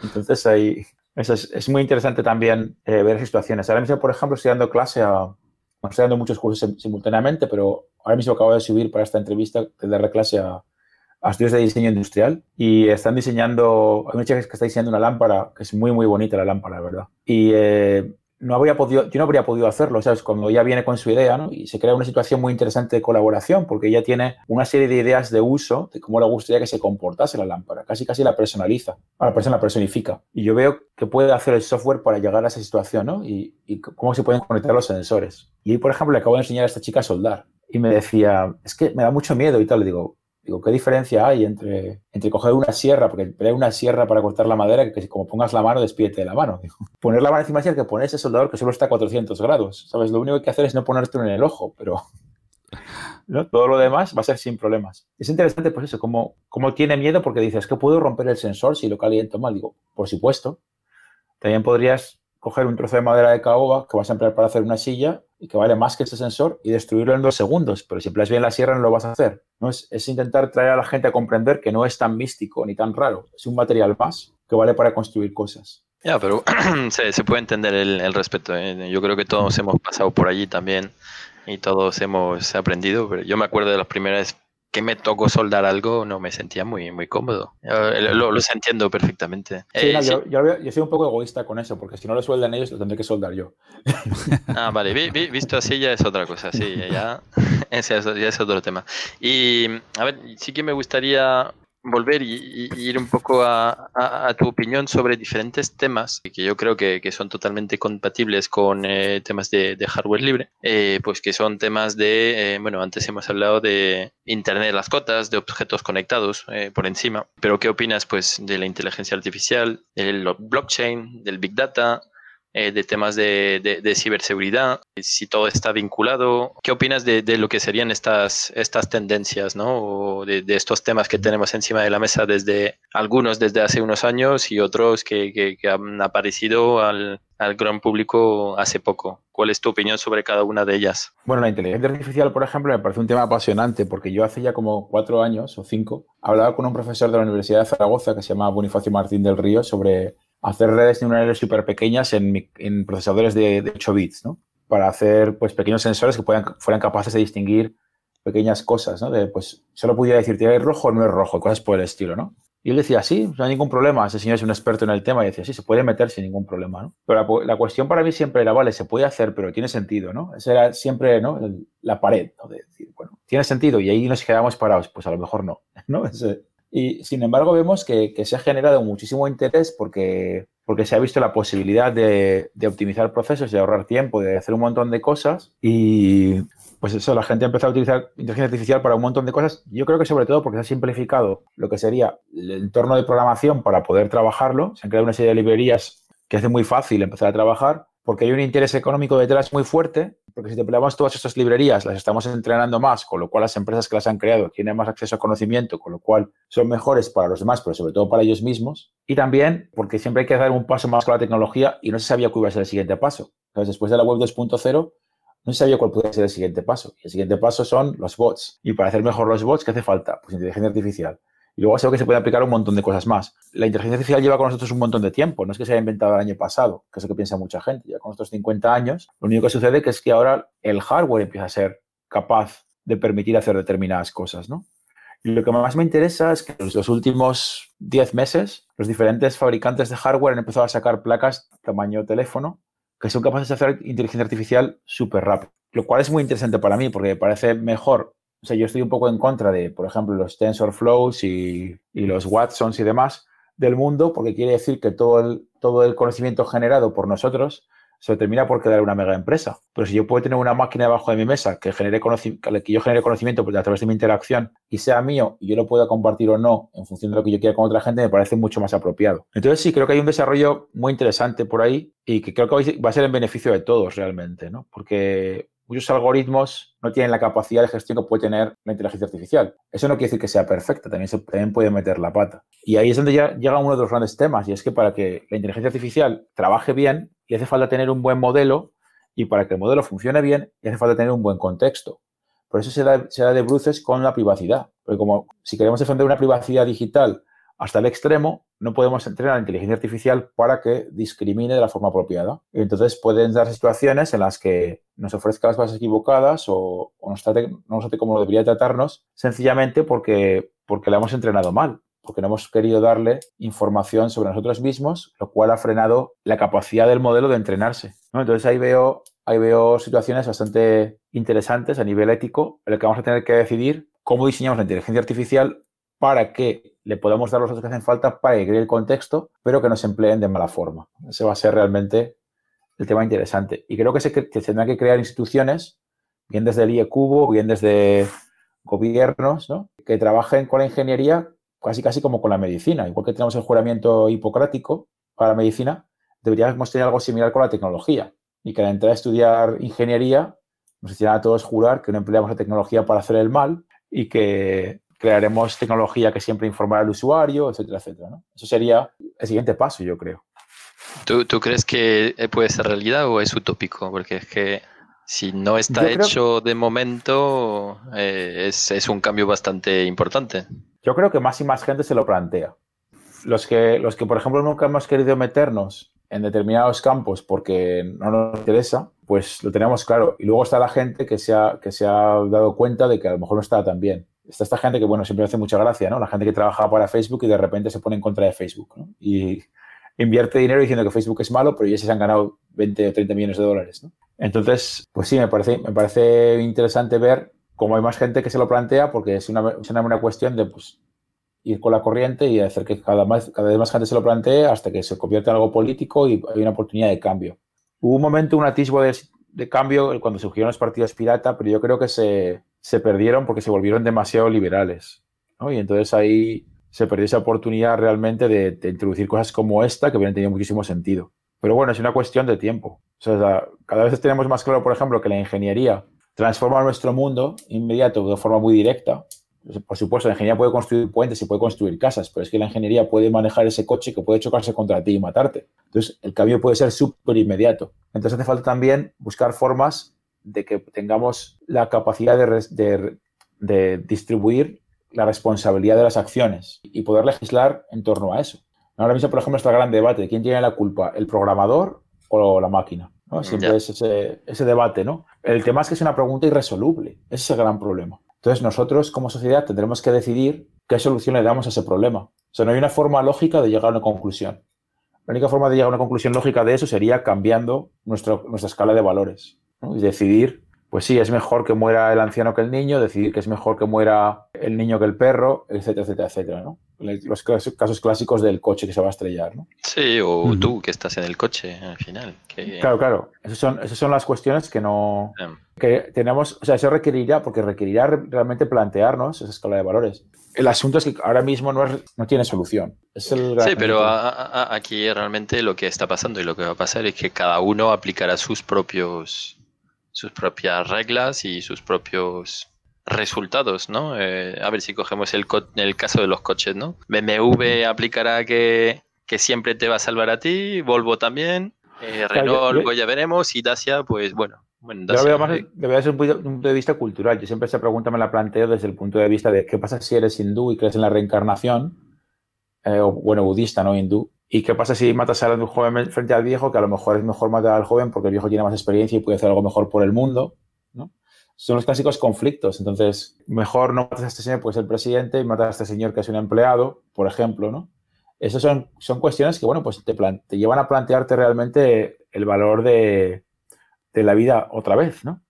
Entonces hay, Eso es, muy interesante también eh, ver situaciones. Ahora mismo, por ejemplo, estoy dando clase a, estoy dando muchos cursos simultáneamente, pero ahora mismo acabo de subir para esta entrevista, de darle clase a, a estudios de diseño industrial y están diseñando, hay una chica que está diseñando una lámpara, que es muy, muy bonita la lámpara, la verdad. Y eh, no habría podido, yo no habría podido hacerlo, ¿sabes? Cuando ella viene con su idea, ¿no? Y se crea una situación muy interesante de colaboración, porque ella tiene una serie de ideas de uso de cómo le gustaría que se comportase la lámpara. Casi, casi la personaliza, a la persona la personifica. Y yo veo que puede hacer el software para llegar a esa situación, ¿no? Y, y cómo se pueden conectar los sensores. Y, por ejemplo, le acabo de enseñar a esta chica a soldar. Y me decía, es que me da mucho miedo y tal. Le digo, Digo, ¿qué diferencia hay entre, entre coger una sierra, porque hay una sierra para cortar la madera que como pongas la mano, despídete de la mano? poner la mano encima de que poner ese soldador que solo está a 400 grados, ¿sabes? Lo único que hay que hacer es no ponerte en el ojo, pero todo lo demás va a ser sin problemas. Es interesante, pues eso, como, como tiene miedo porque dices, que puedo romper el sensor si lo caliento mal. Digo, por supuesto. También podrías coger un trozo de madera de caoba que vas a emplear para hacer una silla que vale más que ese sensor y destruirlo en dos segundos, pero si empleas bien la sierra no lo vas a hacer. Es, intentar traer a la gente a comprender que no es tan místico ni tan raro, es un material más que vale para construir cosas. Ya, pero se, puede entender el, el respeto. ¿eh? Yo creo que todos hemos pasado por allí también y todos hemos aprendido, pero yo me acuerdo de las primeras que me tocó soldar algo, no me sentía muy, muy cómodo. Lo, lo entiendo perfectamente. Sí, eh, Yo, yo, soy un poco egoísta con eso, porque si no lo sueldan ellos, lo tendré que soldar yo. Ah, vale, visto así ya es otra cosa, sí, ya, ese ya es otro tema. Y, a ver, sí que me gustaría volver y, ir un poco a, tu opinión sobre diferentes temas que yo creo que, son totalmente compatibles con eh, temas de, hardware libre, eh, pues que son temas de, eh, bueno, antes hemos hablado de Internet de las cotas, de objetos conectados por encima, pero ¿qué opinas pues de la inteligencia artificial, del blockchain, del big data? Eh, de temas de, de, ciberseguridad, si todo está vinculado. ¿Qué opinas de, de, lo que serían estas, estas tendencias, ¿no? O de, estos temas que tenemos encima de la mesa desde algunos desde hace unos años y otros que, que, han aparecido al, al, gran público hace poco? ¿Cuál es tu opinión sobre cada una de ellas? Bueno, la inteligencia artificial, por ejemplo, me parece un tema apasionante porque yo hace ya como cuatro años o cinco hablaba con un profesor de la Universidad de Zaragoza que se llama Bonifacio Martín del Río sobre hacer redes neuronales súper pequeñas en, procesadores de, de, 8 bits, ¿no? Para hacer pues, pequeños sensores que puedan, fueran capaces de distinguir pequeñas cosas, ¿no? De, pues solo pudiera decir, ¿es rojo o no es rojo? Cosas por el estilo, ¿no? Y él decía, sí, no hay ningún problema. Ese señor es un experto en el tema y decía, sí, se puede meter sin ningún problema, ¿no? Pero la, cuestión para mí siempre era, vale, se puede hacer, pero tiene sentido, ¿no? Esa era siempre, ¿no? la pared, ¿no? De decir, bueno, tiene sentido y ahí nos quedamos parados. Pues a lo mejor no, ¿no? Y sin embargo vemos que, se ha generado muchísimo interés porque, porque se ha visto la posibilidad de, optimizar procesos, de ahorrar tiempo, de hacer un montón de cosas. Y pues eso, la gente ha empezado a utilizar inteligencia artificial para un montón de cosas. Yo creo que sobre todo porque se ha simplificado lo que sería el entorno de programación para poder trabajarlo. Se han creado una serie de librerías que hace muy fácil empezar a trabajar porque hay un interés económico detrás muy fuerte, porque si deployamos todas estas librerías, las estamos entrenando más, con lo cual las empresas que las han creado tienen más acceso a conocimiento, con lo cual son mejores para los demás, pero sobre todo para ellos mismos. Y también porque siempre hay que dar un paso más con la tecnología y no se sabía cuál iba a ser el siguiente paso. Entonces, después de la web 2.0, no se sabía cuál podía ser el siguiente paso. Y el siguiente paso son los bots. Y para hacer mejor los bots, ¿qué hace falta? Pues inteligencia artificial. Y luego sé que se puede aplicar un montón de cosas más. La inteligencia artificial lleva con nosotros un montón de tiempo, no es que se haya inventado el año pasado, que es lo que piensa mucha gente. Ya con estos 50 años, lo único que sucede es que ahora el hardware empieza a ser capaz de permitir hacer determinadas cosas, ¿no? Y lo que más me interesa es que en los últimos 10 meses, los diferentes fabricantes de hardware han empezado a sacar placas tamaño teléfono que son capaces de hacer inteligencia artificial súper rápido. Lo cual es muy interesante para mí porque me parece mejor o sea, yo estoy un poco en contra de, por ejemplo, los TensorFlows y, los Watsons y demás del mundo, porque quiere decir que todo el, todo el conocimiento generado por nosotros se termina por quedar una mega empresa. Pero si yo puedo tener una máquina debajo de mi mesa que, genere que yo genere conocimiento a través de mi interacción y sea mío y yo lo pueda compartir o no en función de lo que yo quiera con otra gente, me parece mucho más apropiado. Entonces sí, creo que hay un desarrollo muy interesante por ahí y que creo que va a ser en beneficio de todos realmente, ¿no? Porque muchos algoritmos no tienen la capacidad de gestión que puede tener la inteligencia artificial. Eso no quiere decir que sea perfecta, también, se, puede meter la pata. Y ahí es donde ya llega uno de los grandes temas, y es que para que la inteligencia artificial trabaje bien, y hace falta tener un buen modelo, y para que el modelo funcione bien, y hace falta tener un buen contexto. Por eso se da, se da de bruces con la privacidad. Porque como si queremos defender una privacidad digital hasta el extremo, no podemos entrenar la inteligencia artificial para que discrimine de la forma apropiada. Entonces pueden dar situaciones en las que nos ofrezca las bases equivocadas o, no nos trate como debería tratarnos, sencillamente porque, porque la hemos entrenado mal porque no hemos querido darle información sobre nosotros mismos, lo cual ha frenado la capacidad del modelo de entrenarse. Entonces ahí veo, ahí veo situaciones bastante interesantes a nivel ético en las que vamos a tener que decidir cómo diseñamos la inteligencia artificial para que le podamos dar los datos que hacen falta para que el contexto, pero que no se empleen de mala forma. Ese va a ser realmente el tema interesante. Y creo que se, que tendrán que crear instituciones, bien desde el IECubo, bien desde gobiernos, que trabajen con la ingeniería casi casi como con la medicina. Igual que tenemos el juramiento hipocrático para la medicina, deberíamos tener algo similar con la tecnología. Y que al entrar a estudiar ingeniería nos hicieran a todos jurar que no empleamos la tecnología para hacer el mal y que crearemos tecnología que siempre informará al usuario, etcétera, etcétera. Eso sería el siguiente paso, yo creo. ¿Tú, ¿Tú, crees que puede ser realidad o es utópico? Porque es que si no está hecho de momento, eh, es, es, un cambio bastante importante. Yo creo que más y más gente se lo plantea. Los que, los que, por ejemplo, nunca hemos querido meternos en determinados campos porque no nos interesa, pues lo tenemos claro. Y luego está la gente que se ha, que se ha dado cuenta de que a lo mejor no está tan bien está esta gente que, bueno, siempre hace mucha gracia, ¿no? La gente que trabaja para Facebook y de repente se pone en contra de Facebook, ¿no? Y invierte dinero diciendo que Facebook es malo, pero ya se han ganado 20 o 30 millones de dólares. Entonces, pues sí, me parece, me parece interesante ver cómo hay más gente que se lo plantea porque es una, es una, cuestión de, pues, ir con la corriente y hacer que cada, más, cada vez más gente se lo plantee hasta que se convierta en algo político y hay una oportunidad de cambio. Hubo un momento, un atisbo de, de cambio cuando surgieron los partidos pirata, pero yo creo que se, se perdieron porque se volvieron demasiado liberales. Y entonces ahí se perdió esa oportunidad realmente de, introducir cosas como esta que hubieran tenido muchísimo sentido. Pero bueno, es una cuestión de tiempo. Cada vez tenemos más claro, por ejemplo, que la ingeniería transforma nuestro mundo inmediato de forma muy directa. Por supuesto, la ingeniería puede construir puentes y puede construir casas, pero es que la ingeniería puede manejar ese coche que puede chocarse contra ti y matarte. Entonces, el cambio puede ser súper inmediato. Entonces, hace falta también buscar formas de que tengamos la capacidad de, de, distribuir la responsabilidad de las acciones y poder legislar en torno a eso. Ahora mismo, por ejemplo, está el gran debate quién tiene la culpa, el programador o la máquina. ¿no? Siempre es ese, ese, debate, ¿no? El tema es que es una pregunta irresoluble. Ese es el gran problema. Entonces, nosotros como sociedad tendremos que decidir qué solución le damos a ese problema. O sea, no hay una forma lógica de llegar a una conclusión. La única forma de llegar a una conclusión lógica de eso sería cambiando nuestra escala de valores. Y decidir, pues sí, es mejor que muera el anciano que el niño, decidir que es mejor que muera el niño que el perro, etcétera, etcétera, etcétera, ¿no? Los casos clásicos del coche que se va a estrellar, ¿no? Sí, o tú que estás en el coche al final. Claro, claro. Esas son, esas son las cuestiones que no... Que tenemos, o sea, eso requerirá, porque requerirá realmente plantearnos esa escala de valores. El asunto es que ahora mismo no, no tiene solución. sí, pero aquí realmente lo que está pasando y lo que va a pasar es que cada uno aplicará sus propios sus propias reglas y sus propios resultados, ¿no? Eh, a ver si cogemos el, el, caso de los coches, ¿no? BMW aplicará que, que, siempre te va a salvar a ti, Volvo también, eh, Renault luego ya veremos y Dacia, pues bueno. bueno Dacia, yo veo más desde un punto de vista cultural. Yo siempre esa pregunta me la planteo desde el punto de vista de qué pasa si eres hindú y crees en la reencarnación, eh, o bueno, budista, no hindú, ¿Y qué pasa si matas a un joven frente al viejo? Que a lo mejor es mejor matar al joven porque el viejo tiene más experiencia y puede hacer algo mejor por el mundo. ¿no? Son los clásicos conflictos. Entonces, mejor no matas a este señor porque es el presidente y matas a este señor que es un empleado, por ejemplo. ¿no? Esas son, son cuestiones que, bueno, pues te, te llevan a plantearte realmente el valor de, de la vida otra vez. ¿no?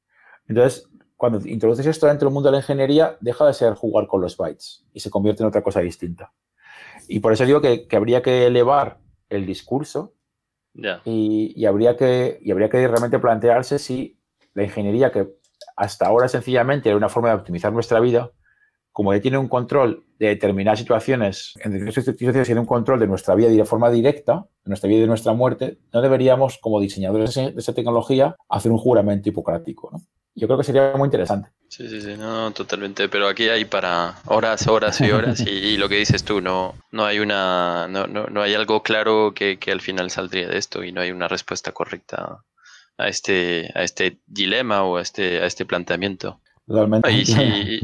Entonces, cuando introduces esto dentro del mundo de la ingeniería, deja de ser jugar con los bytes y se convierte en otra cosa distinta. Y por eso digo que, habría que elevar el discurso y, habría que, y habría que realmente plantearse si la ingeniería, que hasta ahora sencillamente era una forma de optimizar nuestra vida, como ya tiene un control de determinadas situaciones, en determinadas situaciones tiene un control de nuestra vida de forma directa, de nuestra vida y de nuestra muerte, no deberíamos, como diseñadores de esa tecnología, hacer un juramento hipocrático. ¿no? Yo creo que sería muy interesante. Sí, sí, sí, no, totalmente. Pero aquí hay para horas, horas y horas. y, lo que dices tú, no, no hay una, no, no, no hay algo claro que, que, al final saldría de esto y no hay una respuesta correcta a este, a este dilema o a este, a este planteamiento. Totalmente. Y si,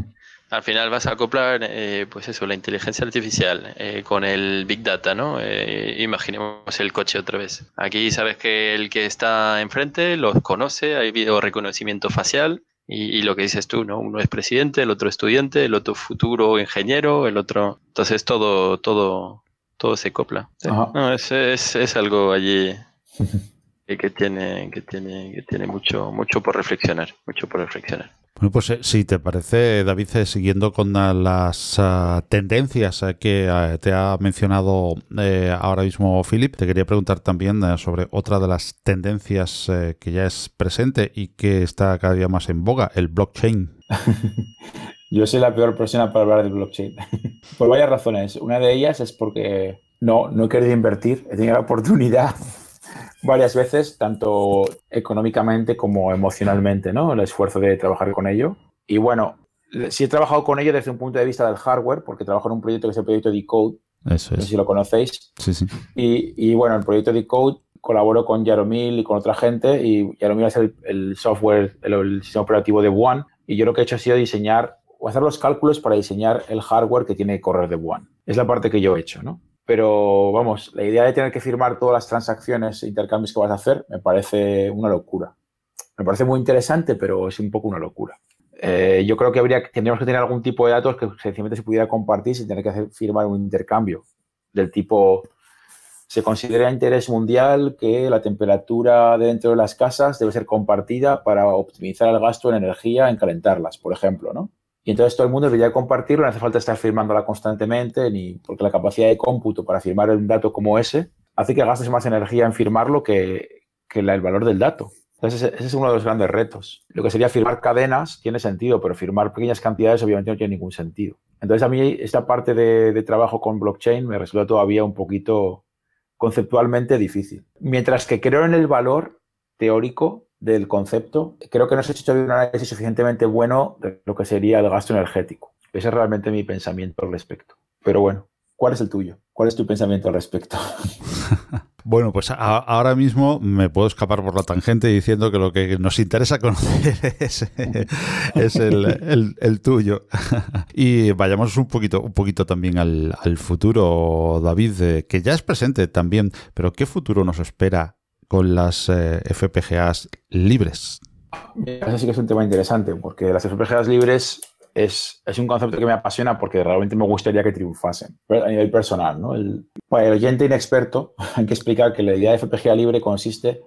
Al final vas a acoplar, eh, pues eso, la inteligencia artificial eh, con el Big Data, ¿no? Eh, imaginemos el coche otra vez. Aquí sabes que el que está enfrente los conoce, hay video reconocimiento facial y, lo que dices tú, ¿no? Uno es presidente, el otro estudiante, el otro futuro ingeniero, el otro... Entonces todo, todo, todo se copla. No, es, es, es algo allí que tiene, que tiene, que tiene mucho, mucho por reflexionar, mucho por reflexionar. Bueno, pues eh, si te parece, David, eh, siguiendo con las ah, tendencias eh, que te ha mencionado ahora mismo Philip, te quería preguntar también sobre otra de las tendencias que ya es presente y que está cada día más en boga, el blockchain. Yo soy la peor persona para hablar de blockchain. Por varias razones. Una de ellas es porque no, no he querido invertir, he tenido la oportunidad varias veces, tanto económicamente como emocionalmente, ¿no? El esfuerzo de trabajar con ello. Y bueno, sí he trabajado con ello desde un punto de vista del hardware, porque trabajo en un proyecto que es el proyecto Decode. Eso es. No sé si lo conocéis. Sí, sí. Y, y bueno, el proyecto Decode colaboro con Yaromil y con otra gente y Yaromil es el, software, el, sistema operativo de One y yo lo que he hecho ha sido diseñar o hacer los cálculos para diseñar el hardware que tiene que correr de One. Es la parte que yo he hecho, ¿no? Pero vamos, la idea de tener que firmar todas las transacciones e intercambios que vas a hacer me parece una locura. Me parece muy interesante, pero es un poco una locura. Eh, yo creo que habría, tendríamos que tener algún tipo de datos que sencillamente se pudiera compartir sin tener que hacer, firmar un intercambio del tipo se considera interés mundial que la temperatura dentro de las casas debe ser compartida para optimizar el gasto en energía en calentarlas, por ejemplo, ¿no? Y entonces todo el mundo debería compartirlo, no hace falta estar firmándola constantemente, ni porque la capacidad de cómputo para firmar un dato como ese hace que gastes más energía en firmarlo que, el valor del dato. Entonces ese es uno de los grandes retos. Lo que sería firmar cadenas tiene sentido, pero firmar pequeñas cantidades obviamente no tiene ningún sentido. Entonces a mí esta parte de trabajo con blockchain me resulta todavía un poquito conceptualmente difícil. Mientras que creo en el valor teórico del concepto, creo que no se ha hecho un análisis suficientemente bueno de lo que sería el gasto energético. Ese es realmente mi pensamiento al respecto. Pero bueno, ¿cuál es el tuyo? ¿Cuál es tu pensamiento al respecto? Bueno, pues ahora mismo me puedo escapar por la tangente diciendo que lo que nos interesa conocer es, el, tuyo. y vayamos un poquito, un poquito también al, futuro, David, que ya es presente también, pero ¿qué futuro nos espera con las eh, FPGAs libres? Sí que es un tema interesante, porque las FPGAs libres es, es, un concepto que me apasiona porque realmente me gustaría que triunfasen a nivel personal. ¿no? El, el oyente inexperto, hay que explicar que la idea de FPGA libre consiste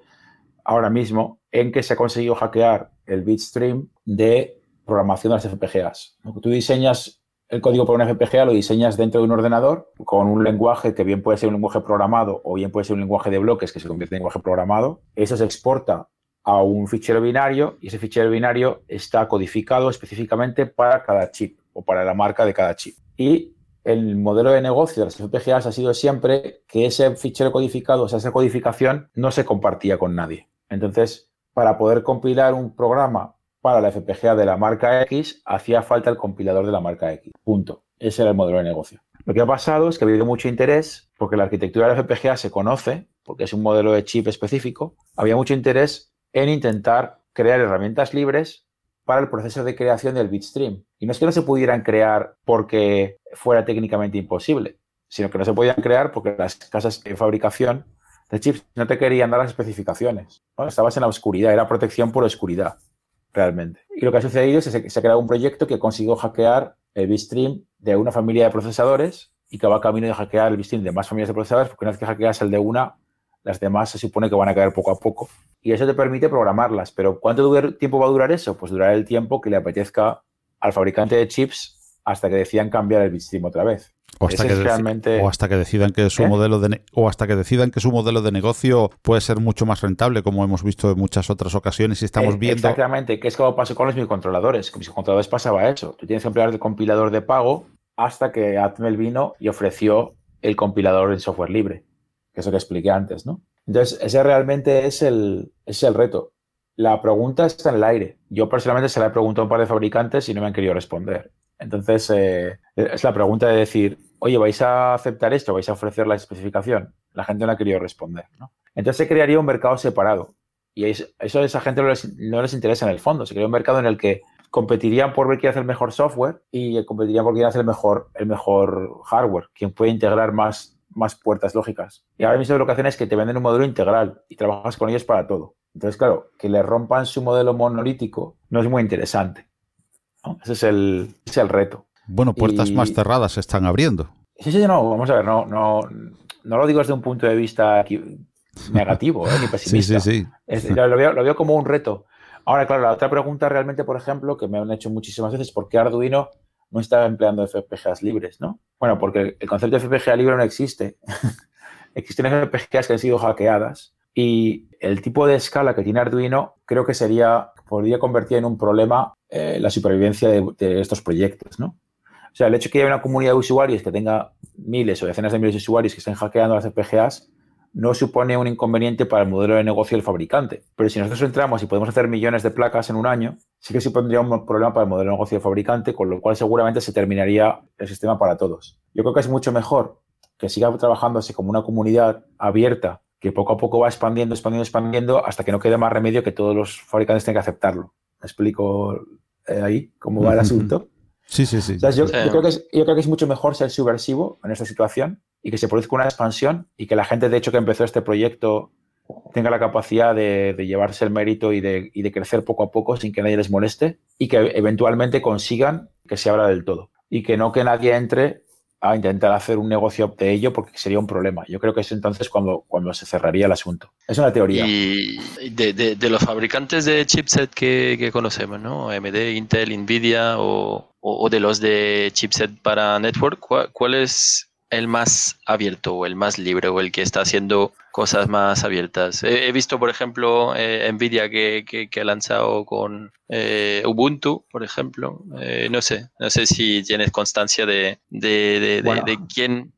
ahora mismo en que se ha conseguido hackear el bitstream de programación de las FPGAs. Tú diseñas el código para una FPGA lo diseñas dentro de un ordenador con un lenguaje que bien puede ser un lenguaje programado o bien puede ser un lenguaje de bloques que se convierte en lenguaje programado. Eso se exporta a un fichero binario y ese fichero binario está codificado específicamente para cada chip o para la marca de cada chip. Y el modelo de negocio de las FPGAs ha sido siempre que ese fichero codificado, o esa codificación no se compartía con nadie. Entonces, para poder compilar un programa para la FPGA de la marca X, hacía falta el compilador de la marca X. Punto. Ese era el modelo de negocio. Lo que ha pasado es que ha habido mucho interés, porque la arquitectura de la FPGA se conoce, porque es un modelo de chip específico, había mucho interés en intentar crear herramientas libres para el proceso de creación del bitstream. Y no es que no se pudieran crear porque fuera técnicamente imposible, sino que no se podían crear porque las casas de fabricación de chips no te querían dar las especificaciones. Estabas en la oscuridad, era protección por oscuridad realmente. Y lo que ha sucedido es que se, ha creado un proyecto que consiguió hackear el bitstream de una familia de procesadores y que va camino de hackear el bitstream de más familias de procesadores, porque una vez que hackeas el de una, las demás se supone que van a caer poco a poco. Y eso te permite programarlas. Pero ¿cuánto tiempo va a durar eso? Pues durará el tiempo que le apetezca al fabricante de chips hasta que decidan cambiar el bitstream otra vez. O hasta, que realmente... o hasta que decidan que su ¿Eh? modelo de o hasta que decidan que su modelo de negocio puede ser mucho más rentable, como hemos visto en muchas otras ocasiones y estamos eh, viendo. Exactamente, que es como pasó con los microcontroladores. Con los microcontroladores pasaba eso. Tú tienes que emplear el compilador de pago hasta que Atmel vino y ofreció el compilador en software libre, que es lo que expliqué antes, ¿no? Entonces, ese realmente es el, es el reto. La pregunta está en el aire. Yo personalmente se la he preguntado a un par de fabricantes y no me han querido responder. Entonces, eh, es la pregunta de decir, oye, ¿vais a aceptar esto? ¿Vais a ofrecer la especificación? La gente no ha querido responder. ¿no? Entonces se crearía un mercado separado. Y eso a esa gente no les, no interesa en el fondo. Se crea un mercado en el que competirían por ver quién hace el mejor software y competirían por quién hace el mejor, el mejor hardware, quién puede integrar más, más puertas lógicas. Y ahora mismo lo que hacen es que te venden un modelo integral y trabajas con ellos para todo. Entonces, claro, que le rompan su modelo monolítico no es muy interesante. Ese, es el, es el reto. Bueno, puertas más cerradas se están abriendo. Sí, sí, no, vamos a ver, no, no, no lo digo desde un punto de vista negativo, ¿eh? ni pesimista. Sí, sí, sí. lo, veo, lo veo como un reto. Ahora, claro, la otra pregunta realmente, por ejemplo, que me han hecho muchísimas veces, ¿por qué Arduino no está empleando FPGAs libres? ¿no? Bueno, porque el concepto de FPGA libre no existe. Existen FPGAs que han sido hackeadas y el tipo de escala que tiene Arduino creo que sería, podría convertir en un problema eh, la supervivencia de, estos proyectos, ¿no? O sea, el hecho de que haya una comunidad de usuarios que tenga miles o decenas de miles de usuarios que estén hackeando las FPGAs no supone un inconveniente para el modelo de negocio del fabricante. Pero si nosotros entramos y podemos hacer millones de placas en un año, sí que supondría un problema para el modelo de negocio del fabricante, con lo cual seguramente se terminaría el sistema para todos. Yo creo que es mucho mejor que siga trabajándose como una comunidad abierta que poco a poco va expandiendo, expandiendo, expandiendo, hasta que no quede más remedio que todos los fabricantes tengan que aceptarlo. ¿Me explico eh, ahí cómo va el asunto? Sí, sí, sí. yo, creo que es, yo creo que es mucho mejor ser subversivo en esta situación y que se produzca una expansión y que la gente, de hecho, que empezó este proyecto tenga la capacidad de, llevarse el mérito y de, y de, crecer poco a poco sin que nadie les moleste y que eventualmente consigan que se abra del todo y que no que nadie entre a intentar hacer un negocio de ello porque sería un problema. Yo creo que es entonces cuando, cuando se cerraría el asunto. Es una teoría. Y de, de, los fabricantes de chipset que, conocemos, ¿no? AMD, Intel, Nvidia o, o, de los de chipset para network, ¿cuál, cuál es el más abierto o el más libre o el que está haciendo cosas más abiertas. He, visto, por ejemplo, eh, Nvidia que, que, ha lanzado con eh, Ubuntu, por ejemplo. Eh, no sé, no sé si tienes constancia de, de, de, quién.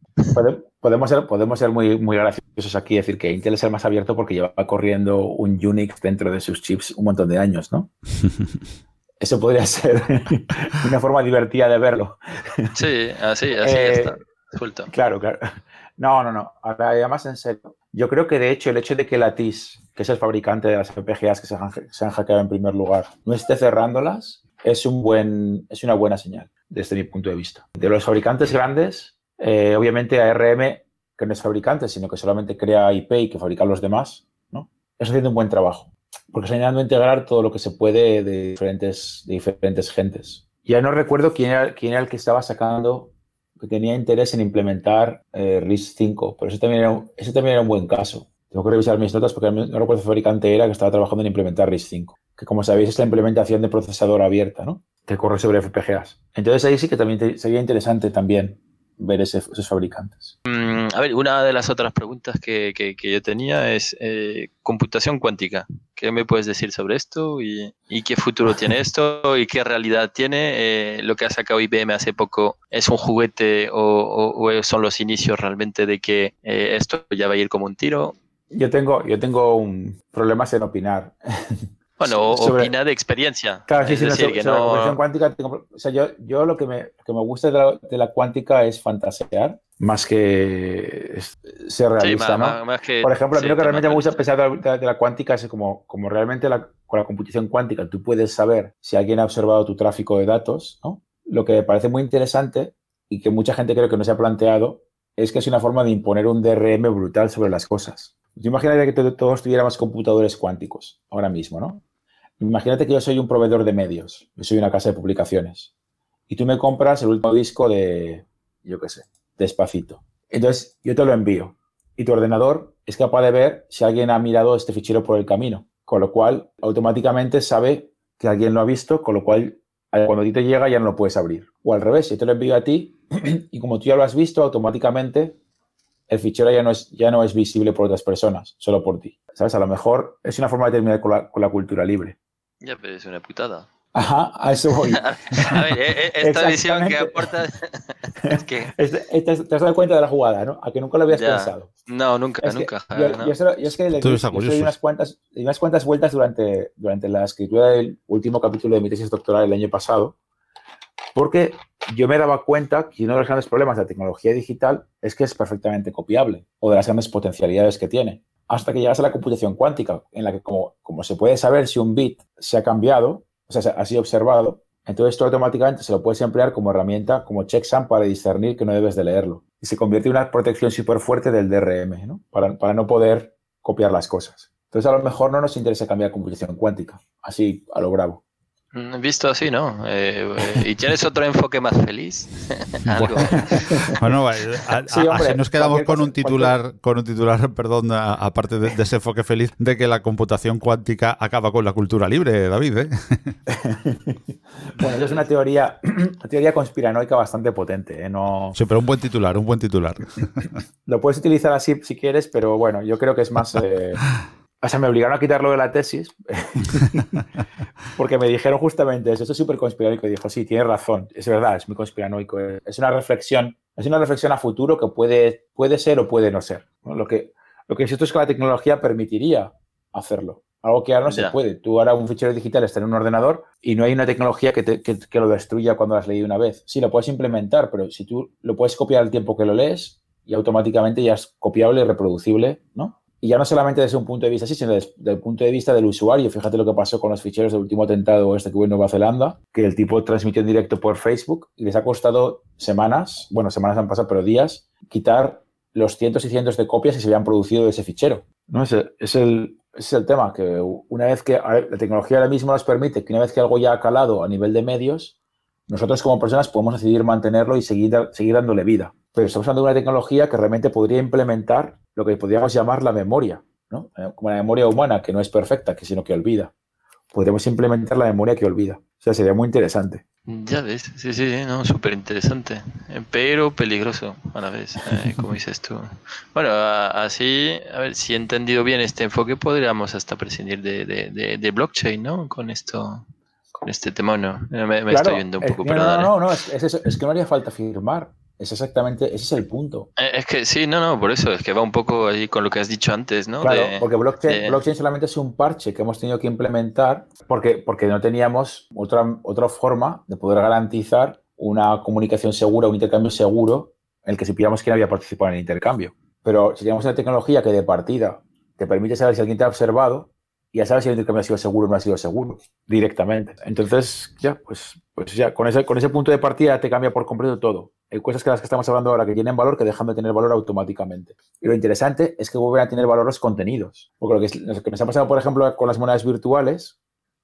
podemos ser, podemos ser muy, muy graciosos aquí y decir que Intel es el más abierto porque lleva corriendo un Unix dentro de sus chips un montón de años, ¿no? Eso podría ser una forma divertida de verlo. Sí, así, así está. Claro, claro. No, no, no. Ahora ya más en serio. Yo creo que de hecho el hecho de que Lattice, que es el fabricante de las FPGAs que se han, se hackeado en primer lugar, no esté cerrándolas, es, un buen, es una buena señal desde mi punto de vista. De los fabricantes grandes, eh, obviamente ARM, que no es fabricante, sino que solamente crea IP y que fabrica los demás, ¿no? Está haciendo un buen trabajo. Porque está intentando integrar todo lo que se puede de diferentes, de diferentes gentes. Ya no recuerdo quién era el que estaba sacando que tenía interés en implementar eh, RISC 5, pero ese también, era un, buen caso. Tengo que revisar mis notas porque no recuerdo el fabricante era que estaba trabajando en implementar RISC 5, que como sabéis es la implementación de procesador abierta, ¿no? Que corre sobre FPGAs. Entonces ahí sí que también sería interesante también ver esos fabricantes. Mm, a ver, una de las otras preguntas que, que, yo tenía es eh, computación cuántica. ¿Qué me puedes decir sobre esto y, y qué futuro tiene esto y qué realidad tiene? Eh, lo que ha sacado IBM hace poco es un juguete o, o, son los inicios realmente de que eh, esto ya va a ir como un tiro. Yo tengo, yo tengo un problemas en opinar. Bueno, opina de experiencia. Claro, sí, sí, sobre, la computación cuántica, o sea, yo, yo lo que me, que me gusta de la, de la, cuántica es fantasear más que ser realista, ¿no? Por ejemplo, a mí lo que realmente me gusta pensar de, de, la cuántica es como, como realmente la, con la computación cuántica tú puedes saber si alguien ha observado tu tráfico de datos, ¿no? Lo que me parece muy interesante y que mucha gente creo que no se ha planteado es que es una forma de imponer un DRM brutal sobre las cosas. Imagínate que todos tuviéramos computadores cuánticos ahora mismo, ¿no? Imagínate que yo soy un proveedor de medios, yo soy una casa de publicaciones, y tú me compras el último disco de, yo qué sé, Despacito. Entonces, yo te lo envío, y tu ordenador es capaz de ver si alguien ha mirado este fichero por el camino, con lo cual automáticamente sabe que alguien lo ha visto, con lo cual cuando a ti te llega ya no lo puedes abrir. O al revés, yo te lo envío a ti y como tú ya lo has visto, automáticamente el fichero ya no es, ya no es visible por otras personas, solo por ti. ¿Sabes? A lo mejor es una forma de terminar con la, con la cultura libre. Ya, pero es una putada. Ajá, a eso voy. a ver, eh, eh, esta visión que aporta. es que... te has dado cuenta de la jugada, ¿no? A que nunca lo habías pensado. No, nunca, nunca. yo, ¿no? es que le di unas cuantas, unas cuantas vueltas durante, durante la escritura del último capítulo de mi tesis doctoral el año pasado, porque yo me daba cuenta que uno de los grandes problemas de la tecnología digital es que es perfectamente copiable o de las grandes potencialidades que tiene. Hasta que llegas a la computación cuántica, en la que como, como se puede saber si un bit se ha cambiado, o sea, ha sido observado, entonces esto automáticamente se lo puedes emplear como herramienta, como checksum para discernir que no debes de leerlo. Y se convierte en una protección súper fuerte del DRM, ¿no? Para, para no poder copiar las cosas. Entonces a lo mejor no nos interesa cambiar computación cuántica, así a lo bravo. Mm, visto así, ¿no? Eh, eh, ¿Y tienes otro enfoque más feliz? bueno, así nos quedamos con un titular, con un titular, perdón, aparte de, ese enfoque feliz, de que la computación cuántica acaba con la cultura libre, David. ¿eh? bueno, eso es una teoría, una teoría conspiranoica bastante potente. ¿eh? No... Sí, pero un buen titular, un buen titular. Lo puedes utilizar así si quieres, pero bueno, yo creo que es más... O sea, me obligaron a quitarlo de la tesis porque me dijeron justamente eso. Esto es súper conspiranoico. Y dijo, sí, tiene razón. Es verdad, es muy conspiranoico. Es una reflexión, es una reflexión a futuro que puede, puede ser o puede no ser. Lo, que, lo que es es que la tecnología permitiría hacerlo. Algo que ahora no se puede. Tú ahora un fichero digital está en un ordenador y no hay una tecnología que, que, lo destruya cuando lo has leído una vez. Sí, lo puedes implementar, pero si tú lo puedes copiar al tiempo que lo lees y automáticamente ya es copiable y reproducible, ¿no? Y ya no solamente desde un punto de vista así, sino desde, el punto de vista del usuario. Fíjate lo que pasó con los ficheros del último atentado este que hubo en Nueva Zelanda, que el tipo transmitió en directo por Facebook y les ha costado semanas, bueno, semanas han pasado, pero días, quitar los cientos y cientos de copias que se habían producido de ese fichero. ¿no? Es, es, el, es el tema, que una vez que la tecnología ahora mismo nos permite que una vez que algo ya ha calado a nivel de medios, nosotros como personas podemos decidir mantenerlo y seguir, seguir dándole vida. Pero estamos hablando de una tecnología que realmente podría implementar lo que podríamos llamar la memoria, ¿no? Eh, como la memoria humana, que no es perfecta, que sino que olvida. Podríamos implementar la memoria que olvida. O sea, sería muy interesante. Ya ves, sí, sí, no, súper interesante, eh, pero peligroso a la vez, eh, como dices tú. Bueno, así, a ver, si he entendido bien este enfoque, podríamos hasta prescindir de, de, de, blockchain, ¿no? Con esto, con este tema, ¿no? Me, estoy viendo un poco, no, no, no, no, es, es, que no haría falta firmar. Es exactamente, ese es el punto. Eh, es que sí, no, no, por eso, es que va un poco ahí con lo que has dicho antes, ¿no? Claro, porque blockchain, blockchain, solamente es un parche que hemos tenido que implementar porque, porque no teníamos otra, otra forma de poder garantizar una comunicación segura, un intercambio seguro en el que supiéramos quién había participado en el intercambio. Pero si tenemos una tecnología que de partida te permite saber si alguien te ha observado, ya sabes si el intercambio ha sido seguro o no ha sido seguro, directamente. Entonces, ya, pues, pues ya, con ese, con ese punto de partida te cambia por completo todo. Hay cosas que las que estamos hablando ahora que tienen valor que dejan de tener valor automáticamente. Y lo interesante es que vuelven a tener valor los contenidos. Porque lo que, lo que nos ha pasado, por ejemplo, con las monedas virtuales,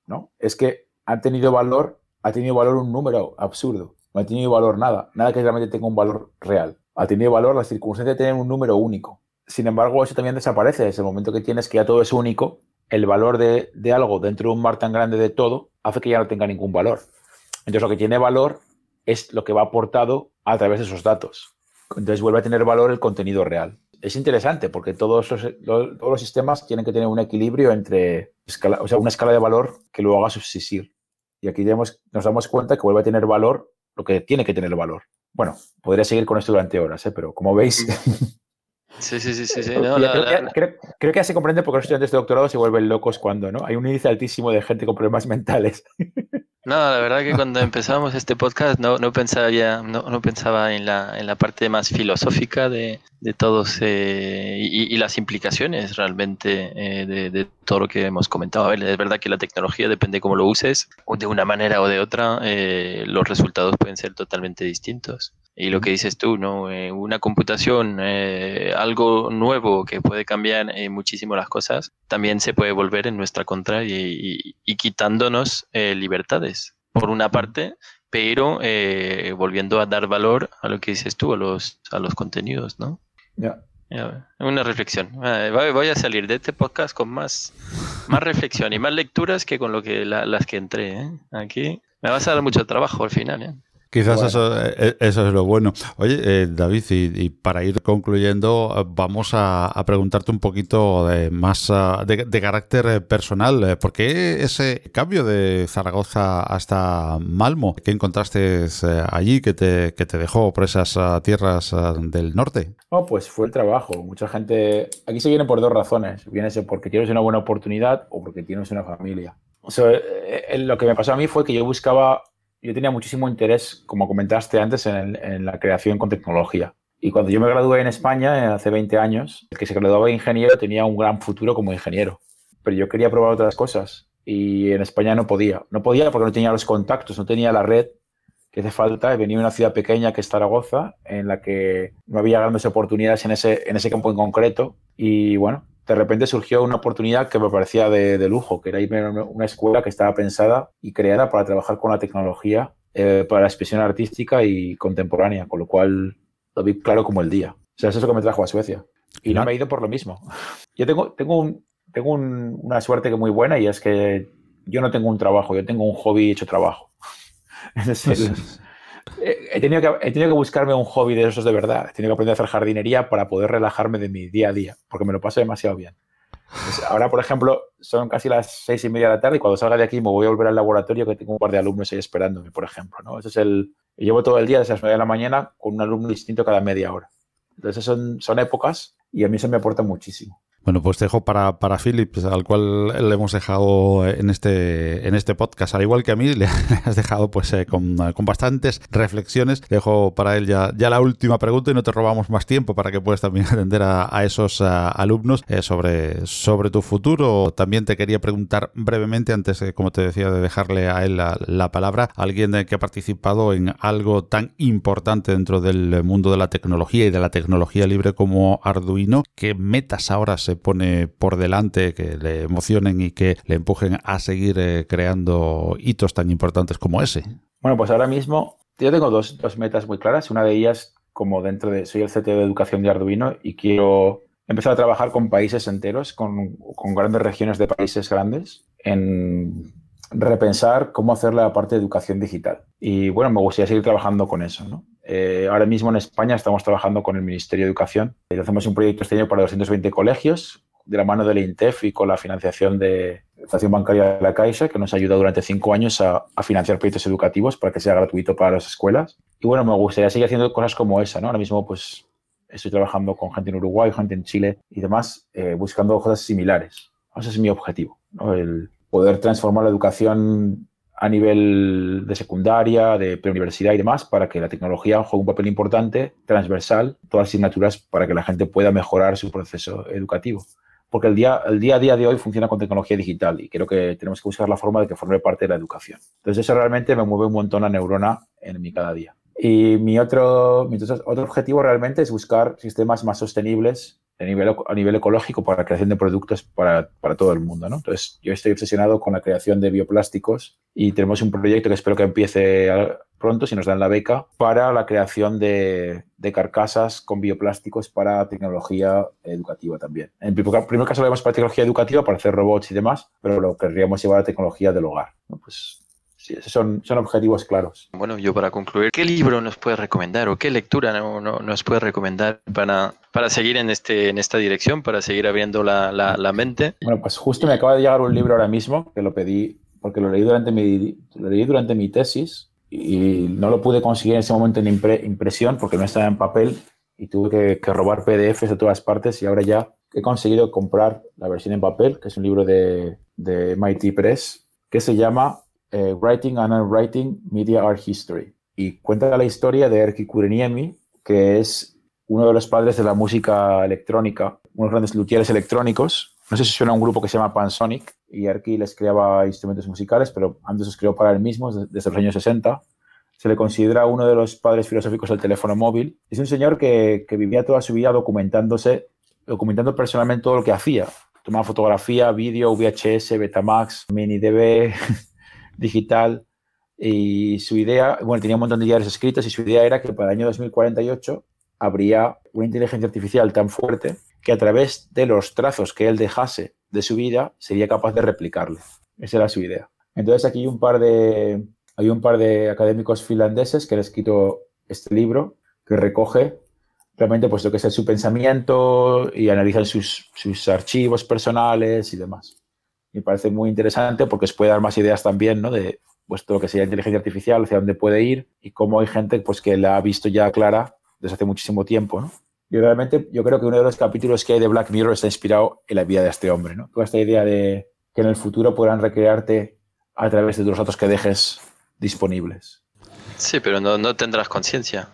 ¿no? Es que han tenido valor, ha tenido valor un número absurdo. No ha tenido valor nada. Nada que realmente tenga un valor real. Ha tenido valor las circunstancias de tener un número único. Sin embargo, eso también desaparece. Desde el momento que tienes que ya todo es único, el valor de, de algo dentro de un mar tan grande de todo hace que ya no tenga ningún valor. Entonces, lo que tiene valor es lo que va aportado a través de esos datos. Entonces vuelve a tener valor el contenido real. Es interesante porque todos los, todos los sistemas tienen que tener un equilibrio entre escala, o sea, una escala de valor que lo haga subsistir. Y aquí nos damos cuenta que vuelve a tener valor lo que tiene que tener valor. Bueno, podría seguir con esto durante horas, ¿eh? pero como veis... Sí, sí, sí, sí. creo, que, creo, que ya se comprende porque los estudiantes de doctorado se vuelven locos cuando ¿no? hay un índice altísimo de gente con problemas mentales. No, la verdad que cuando empezamos este podcast no, no pensaba ya, no, no, pensaba en la, en la parte más filosófica de, de todos eh, y, y, las implicaciones realmente eh, de, de, todo lo que hemos comentado. A ver, es verdad que la tecnología depende cómo lo uses, o de una manera o de otra, eh, los resultados pueden ser totalmente distintos. Y lo que dices tú, ¿no? Eh, una computación, eh, algo nuevo que puede cambiar eh, muchísimo las cosas, también se puede volver en nuestra contra y, y, quitándonos libertades, por una parte, pero volviendo a dar valor a lo que dices tú, a los, a los contenidos, ¿no? Ya. Una reflexión. Voy a salir de este podcast con más, más reflexión y más lecturas que con lo que las que entré. Aquí me vas a dar mucho trabajo al final. ¿eh? Quizás eso, eh, eh, eso es lo bueno. Oye, eh, David, y, para ir concluyendo, vamos a, preguntarte un poquito de, más ah, de, carácter personal. ¿Por qué ese cambio de Zaragoza hasta Malmo? ¿Qué encontraste allí que te, que te dejó por esas ah, tierras ah, del norte? Oh, pues fue el trabajo. Mucha gente... Aquí se viene por dos razones. Viene porque tienes una buena oportunidad o porque tienes una familia. O sea, lo que me pasó a mí fue que yo buscaba yo tenía muchísimo interés, como comentaste antes, en, la creación con tecnología. Y cuando yo me gradué en España, eh, hace 20 años, el que se graduaba de ingeniero tenía un gran futuro como ingeniero. Pero yo quería probar otras cosas. y en España no podía. No podía porque no tenía los contactos, no tenía la red que hace falta. Venía de una ciudad pequeña que es Zaragoza, en la que no había grandes oportunidades en ese, en ese campo en concreto. Y bueno, de repente surgió una oportunidad que me parecía de, lujo, que era irme a una escuela que estaba pensada y creada para trabajar con la tecnología eh, para la expresión artística y contemporánea, con lo cual lo vi claro como el día. O sea, eso es lo que me trajo a Suecia. Y no, me he ido por lo mismo. Yo tengo, tengo, un, tengo una suerte que muy buena y es que yo no tengo un trabajo, yo tengo un hobby hecho trabajo. he, tenido que, he tenido que buscarme un hobby de esos de verdad. He tenido que aprender a hacer jardinería para poder relajarme de mi día a día, porque me lo paso demasiado bien. Pues ahora, por ejemplo, son casi las seis y media de la tarde y cuando salga de aquí me voy a volver al laboratorio que tengo un par de alumnos ahí esperándome, por ejemplo. ¿no? Es el, llevo todo el día desde las nueve de la mañana con un alumno distinto cada media hora. Entonces son, son épocas y a mí se me aporta muchísimo. Bueno, pues dejo para, para Philip, al cual le hemos dejado en este, en este podcast, al igual que a mí, le has dejado pues eh, con, bastantes reflexiones. Dejo para él ya, ya la última pregunta y no te robamos más tiempo para que puedas también atender a, esos alumnos eh, sobre, sobre tu futuro. También te quería preguntar brevemente, antes, como te decía, de dejarle a él la, palabra, alguien que ha participado en algo tan importante dentro del mundo de la tecnología y de la tecnología libre como Arduino, ¿qué metas ahora se pone por delante, que le emocionen y que le empujen a seguir eh, creando hitos tan importantes como ese? Bueno, pues ahora mismo yo tengo dos, metas muy claras. Una de ellas, como dentro de, soy el CTO de educación de Arduino y quiero empezar a trabajar con países enteros, con, con grandes regiones de países grandes, en repensar cómo hacer la parte de educación digital. Y bueno, me gustaría seguir trabajando con eso. ¿no? Eh, ahora mismo en España estamos trabajando con el Ministerio de Educación. y hacemos un proyecto este para 220 colegios, de la mano del INTEF y con la financiación de la Estación Bancaria de la Caixa, que nos ha ayudado durante cinco años a, financiar proyectos educativos para que sea gratuito para las escuelas. Y bueno, me gustaría seguir haciendo cosas como esa. ¿no? Ahora mismo, pues estoy trabajando con gente en Uruguay, gente en Chile y demás, eh, buscando cosas similares. Ese es mi objetivo, el poder transformar la educación a nivel de secundaria, de preuniversidad y demás, para que la tecnología juegue un papel importante, transversal, todas las asignaturas, para que la gente pueda mejorar su proceso educativo. Porque el día, el día a día de hoy funciona con tecnología digital y creo que tenemos que buscar la forma de que forme parte de la educación. Entonces eso realmente me mueve un montón la neurona en mi cada día. Y mi otro, mi otro objetivo realmente es buscar sistemas más sostenibles a nivel, ecológico para la creación de productos para, todo el mundo. ¿no? Entonces, yo estoy obsesionado con la creación de bioplásticos y tenemos un proyecto que espero que empiece pronto, si nos dan la beca, para la creación de, carcasas con bioplásticos para tecnología educativa también. En primer, caso lo vemos para tecnología educativa, para hacer robots y demás, pero lo querríamos llevar a tecnología del hogar. Pues son, son objetivos claros. Bueno, yo para concluir, ¿qué libro nos puede recomendar o qué lectura no, nos puede recomendar para, para seguir en, este, en esta dirección, para seguir abriendo la, la, mente? Bueno, pues justo me acaba de llegar un libro ahora mismo que lo pedí porque lo leí durante mi, lo leí durante mi tesis y no lo pude conseguir en ese momento en impresión porque no estaba en papel y tuve que, que, robar PDFs de todas partes y ahora ya he conseguido comprar la versión en papel, que es un libro de, de MIT Press, que se llama eh, Writing and Unwriting Media Art History. Y cuenta la historia de Erkki Kureniemi, que es uno de los padres de la música electrónica, unos grandes luthieres electrónicos. No sé si suena a un grupo que se llama Pansonic y Erkki les creaba instrumentos musicales, pero antes los creó para él mismo desde los años 60. Se le considera uno de los padres filosóficos del teléfono móvil. Es un señor que, que vivía toda su vida documentándose, documentando personalmente todo lo que hacía. Tomaba fotografía, vídeo, VHS, Betamax, MiniDB, digital y su idea, bueno, tenía un montón de diarios escritos y su idea era que para el año 2048 habría una inteligencia artificial tan fuerte que a través de los trazos que él dejase de su vida sería capaz de replicarle. Esa era su idea. Entonces aquí hay un par de, hay un par de académicos finlandeses que han escrito este libro que recoge realmente pues lo que es su pensamiento y analizan sus, sus archivos personales y demás me parece muy interesante porque os puede dar más ideas también ¿no? de pues, todo lo que sería inteligencia artificial, hacia dónde puede ir y cómo hay gente pues, que la ha visto ya clara desde hace muchísimo tiempo. ¿no? Y realmente yo creo que uno de los capítulos que hay de Black Mirror está inspirado en la vida de este hombre. ¿no? Toda esta idea de que en el futuro podrán recrearte a través de los datos que dejes disponibles. Sí, pero no, no tendrás conciencia.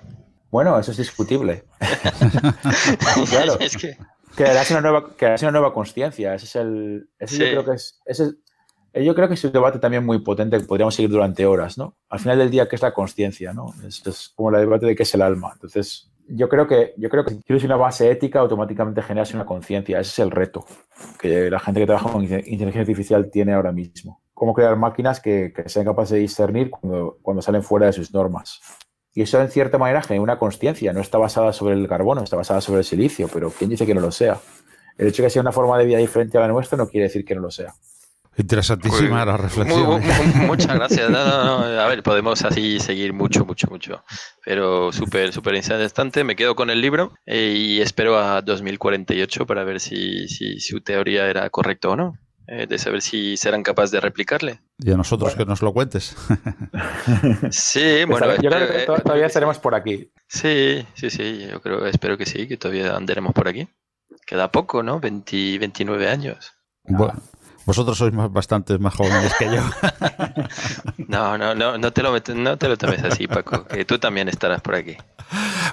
Bueno, eso es discutible. claro. es que... Crearás una nueva, una nueva conciencia. Ese es el. Ese yo creo que es. Ese, Eh, yo creo que es un debate también muy potente que podríamos seguir durante horas, ¿no? Al final del día, ¿qué es la conciencia, no? Es, es, como el debate de qué es el alma. Entonces, yo creo que, yo creo que si tienes una base ética, automáticamente generas una conciencia. Ese es el reto que la gente que trabaja con inteligencia artificial tiene ahora mismo. Cómo crear máquinas que, que sean capaces de discernir cuando, cuando salen fuera de sus normas. Y eso, en cierta manera, genera una conciencia. No está basada sobre el carbono, está basada sobre el silicio, pero ¿quién dice que no lo sea? El hecho de que sea una forma de vida diferente a la nuestra no quiere decir que no lo sea. Interesantísima la reflexión. muchas gracias. a ver, podemos así seguir mucho, mucho, mucho. Pero súper, súper interesante. Me quedo con el libro eh, y espero a 2048 para ver si, si su teoría era correcta o no. Eh, de saber si serán capaces de replicarle. Y a nosotros que nos lo cuentes. sí, bueno. Yo creo que todavía estaremos por aquí. Sí, sí, sí. Yo creo, espero que sí, que todavía andaremos por aquí. Queda poco, ¿no? 20, 29 años. Bueno. Vosotros sois más, bastante más jóvenes que yo. No, no, no, no te, lo no te lo tomes así, Paco, que tú también estarás por aquí.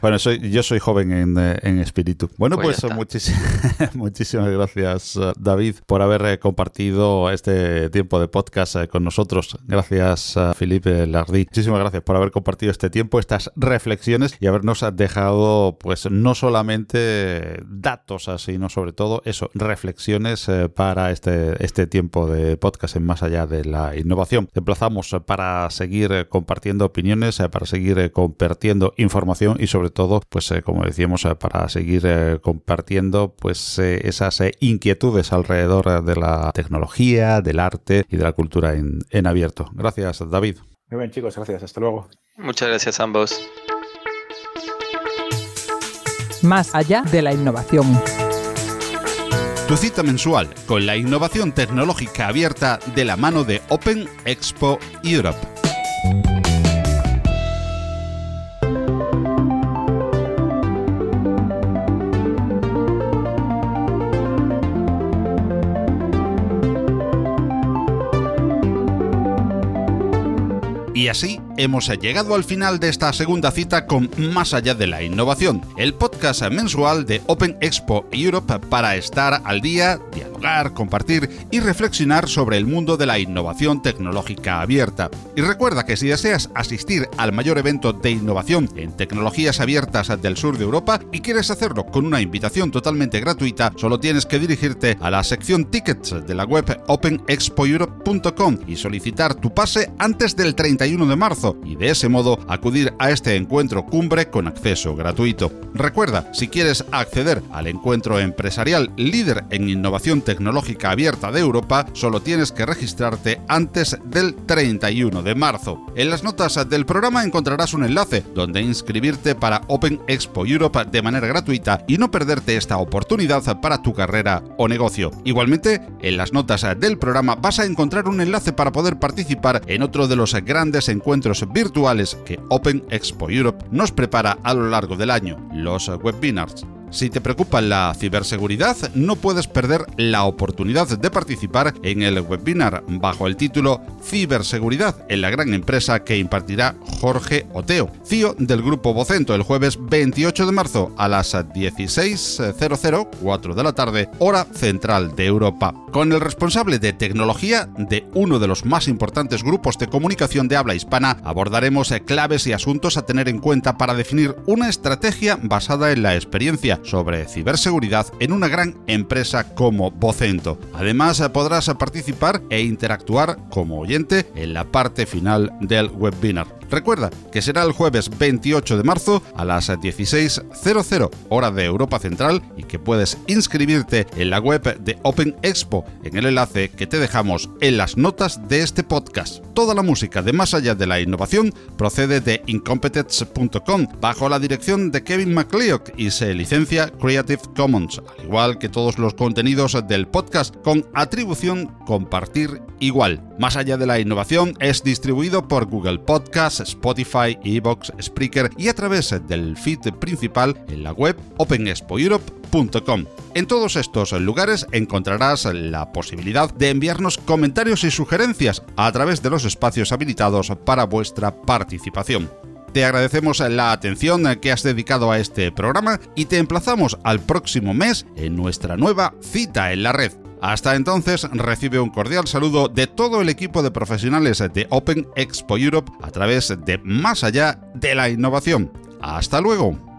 Bueno, soy, yo soy joven en, eh, en espíritu. Bueno, pues, pues muchísimas gracias, eh, David, por haber eh, compartido este tiempo de podcast con nosotros. Gracias, Felipe Lardi. Muchísimas gracias por haber compartido este tiempo, estas reflexiones y habernos dejado, pues, no solamente datos, sino sobre todo eso, reflexiones para este, este tiempo de podcast en más allá de la innovación. Te emplazamos para seguir compartiendo opiniones, para seguir compartiendo información y sobre todo, pues eh, como decíamos, eh, para seguir eh, compartiendo pues esas inquietudes alrededor de la tecnología, del arte y de la cultura en, en abierto. Gracias, David. Muy bien, chicos, gracias. Hasta luego. Muchas gracias a ambos. Más allá de la innovación. Tu cita mensual con la innovación tecnológica abierta de la mano de Open Expo Europe. Y así hemos llegado al final de esta segunda cita con Más allá de la innovación, el podcast mensual de Open Expo Europe para estar al día, compartir y reflexionar sobre el mundo de la innovación tecnológica abierta. Y recuerda que si deseas asistir al mayor evento de innovación en tecnologías abiertas del sur de Europa y quieres hacerlo con una invitación totalmente gratuita, solo tienes que dirigirte a la sección tickets de la web openexpoeurope.com y solicitar tu pase antes del 30 de marzo y de ese modo acudir a este encuentro cumbre con acceso gratuito. Recuerda, si quieres acceder al encuentro empresarial líder en innovación tecnológica abierta de Europa, solo tienes que registrarte antes del 31 de marzo. En las notas del programa encontrarás un enlace donde inscribirte para Open Expo Europe de manera gratuita y no perderte esta oportunidad para tu carrera o negocio. Igualmente, en las notas del programa vas a encontrar un enlace para poder participar en otro de los grandes encuentros virtuales que Open Expo Europe nos prepara a lo largo del año, los webinars. Si te preocupa la ciberseguridad, no puedes perder la oportunidad de participar en el webinar bajo el título Ciberseguridad en la gran empresa que impartirá Jorge Oteo, CEO del grupo Vocento, el jueves 28 de marzo a las 16.00, 4 de la tarde, hora central de Europa, con el responsable de tecnología de uno de los más importantes grupos de comunicación de habla hispana, abordaremos claves y asuntos a tener en cuenta para definir una estrategia basada en la experiencia sobre ciberseguridad en una gran empresa como Vocento. Además, podrás participar e interactuar como oyente en la parte final del webinar. Recuerda que será el jueves 28 de marzo a las 16.00 hora de Europa Central y que puedes inscribirte en la web de Open Expo en el enlace que te dejamos en las notas de este podcast. Toda la música de Más allá de la innovación procede de incompetence.com bajo la dirección de Kevin MacLeod y se licencia Creative Commons, al igual que todos los contenidos del podcast con atribución compartir igual. Más allá de la innovación es distribuido por Google Spotify, Evox, Spreaker y a través del feed principal en la web openexpoeurope.com. En todos estos lugares encontrarás la posibilidad de enviarnos comentarios y sugerencias a través de los espacios habilitados para vuestra participación. Te agradecemos la atención que has dedicado a este programa y te emplazamos al próximo mes en nuestra nueva cita en la red. Hasta entonces, recibe un cordial saludo de todo el equipo de profesionales de Open Expo Europe a través de Más allá de la innovación. Hasta luego.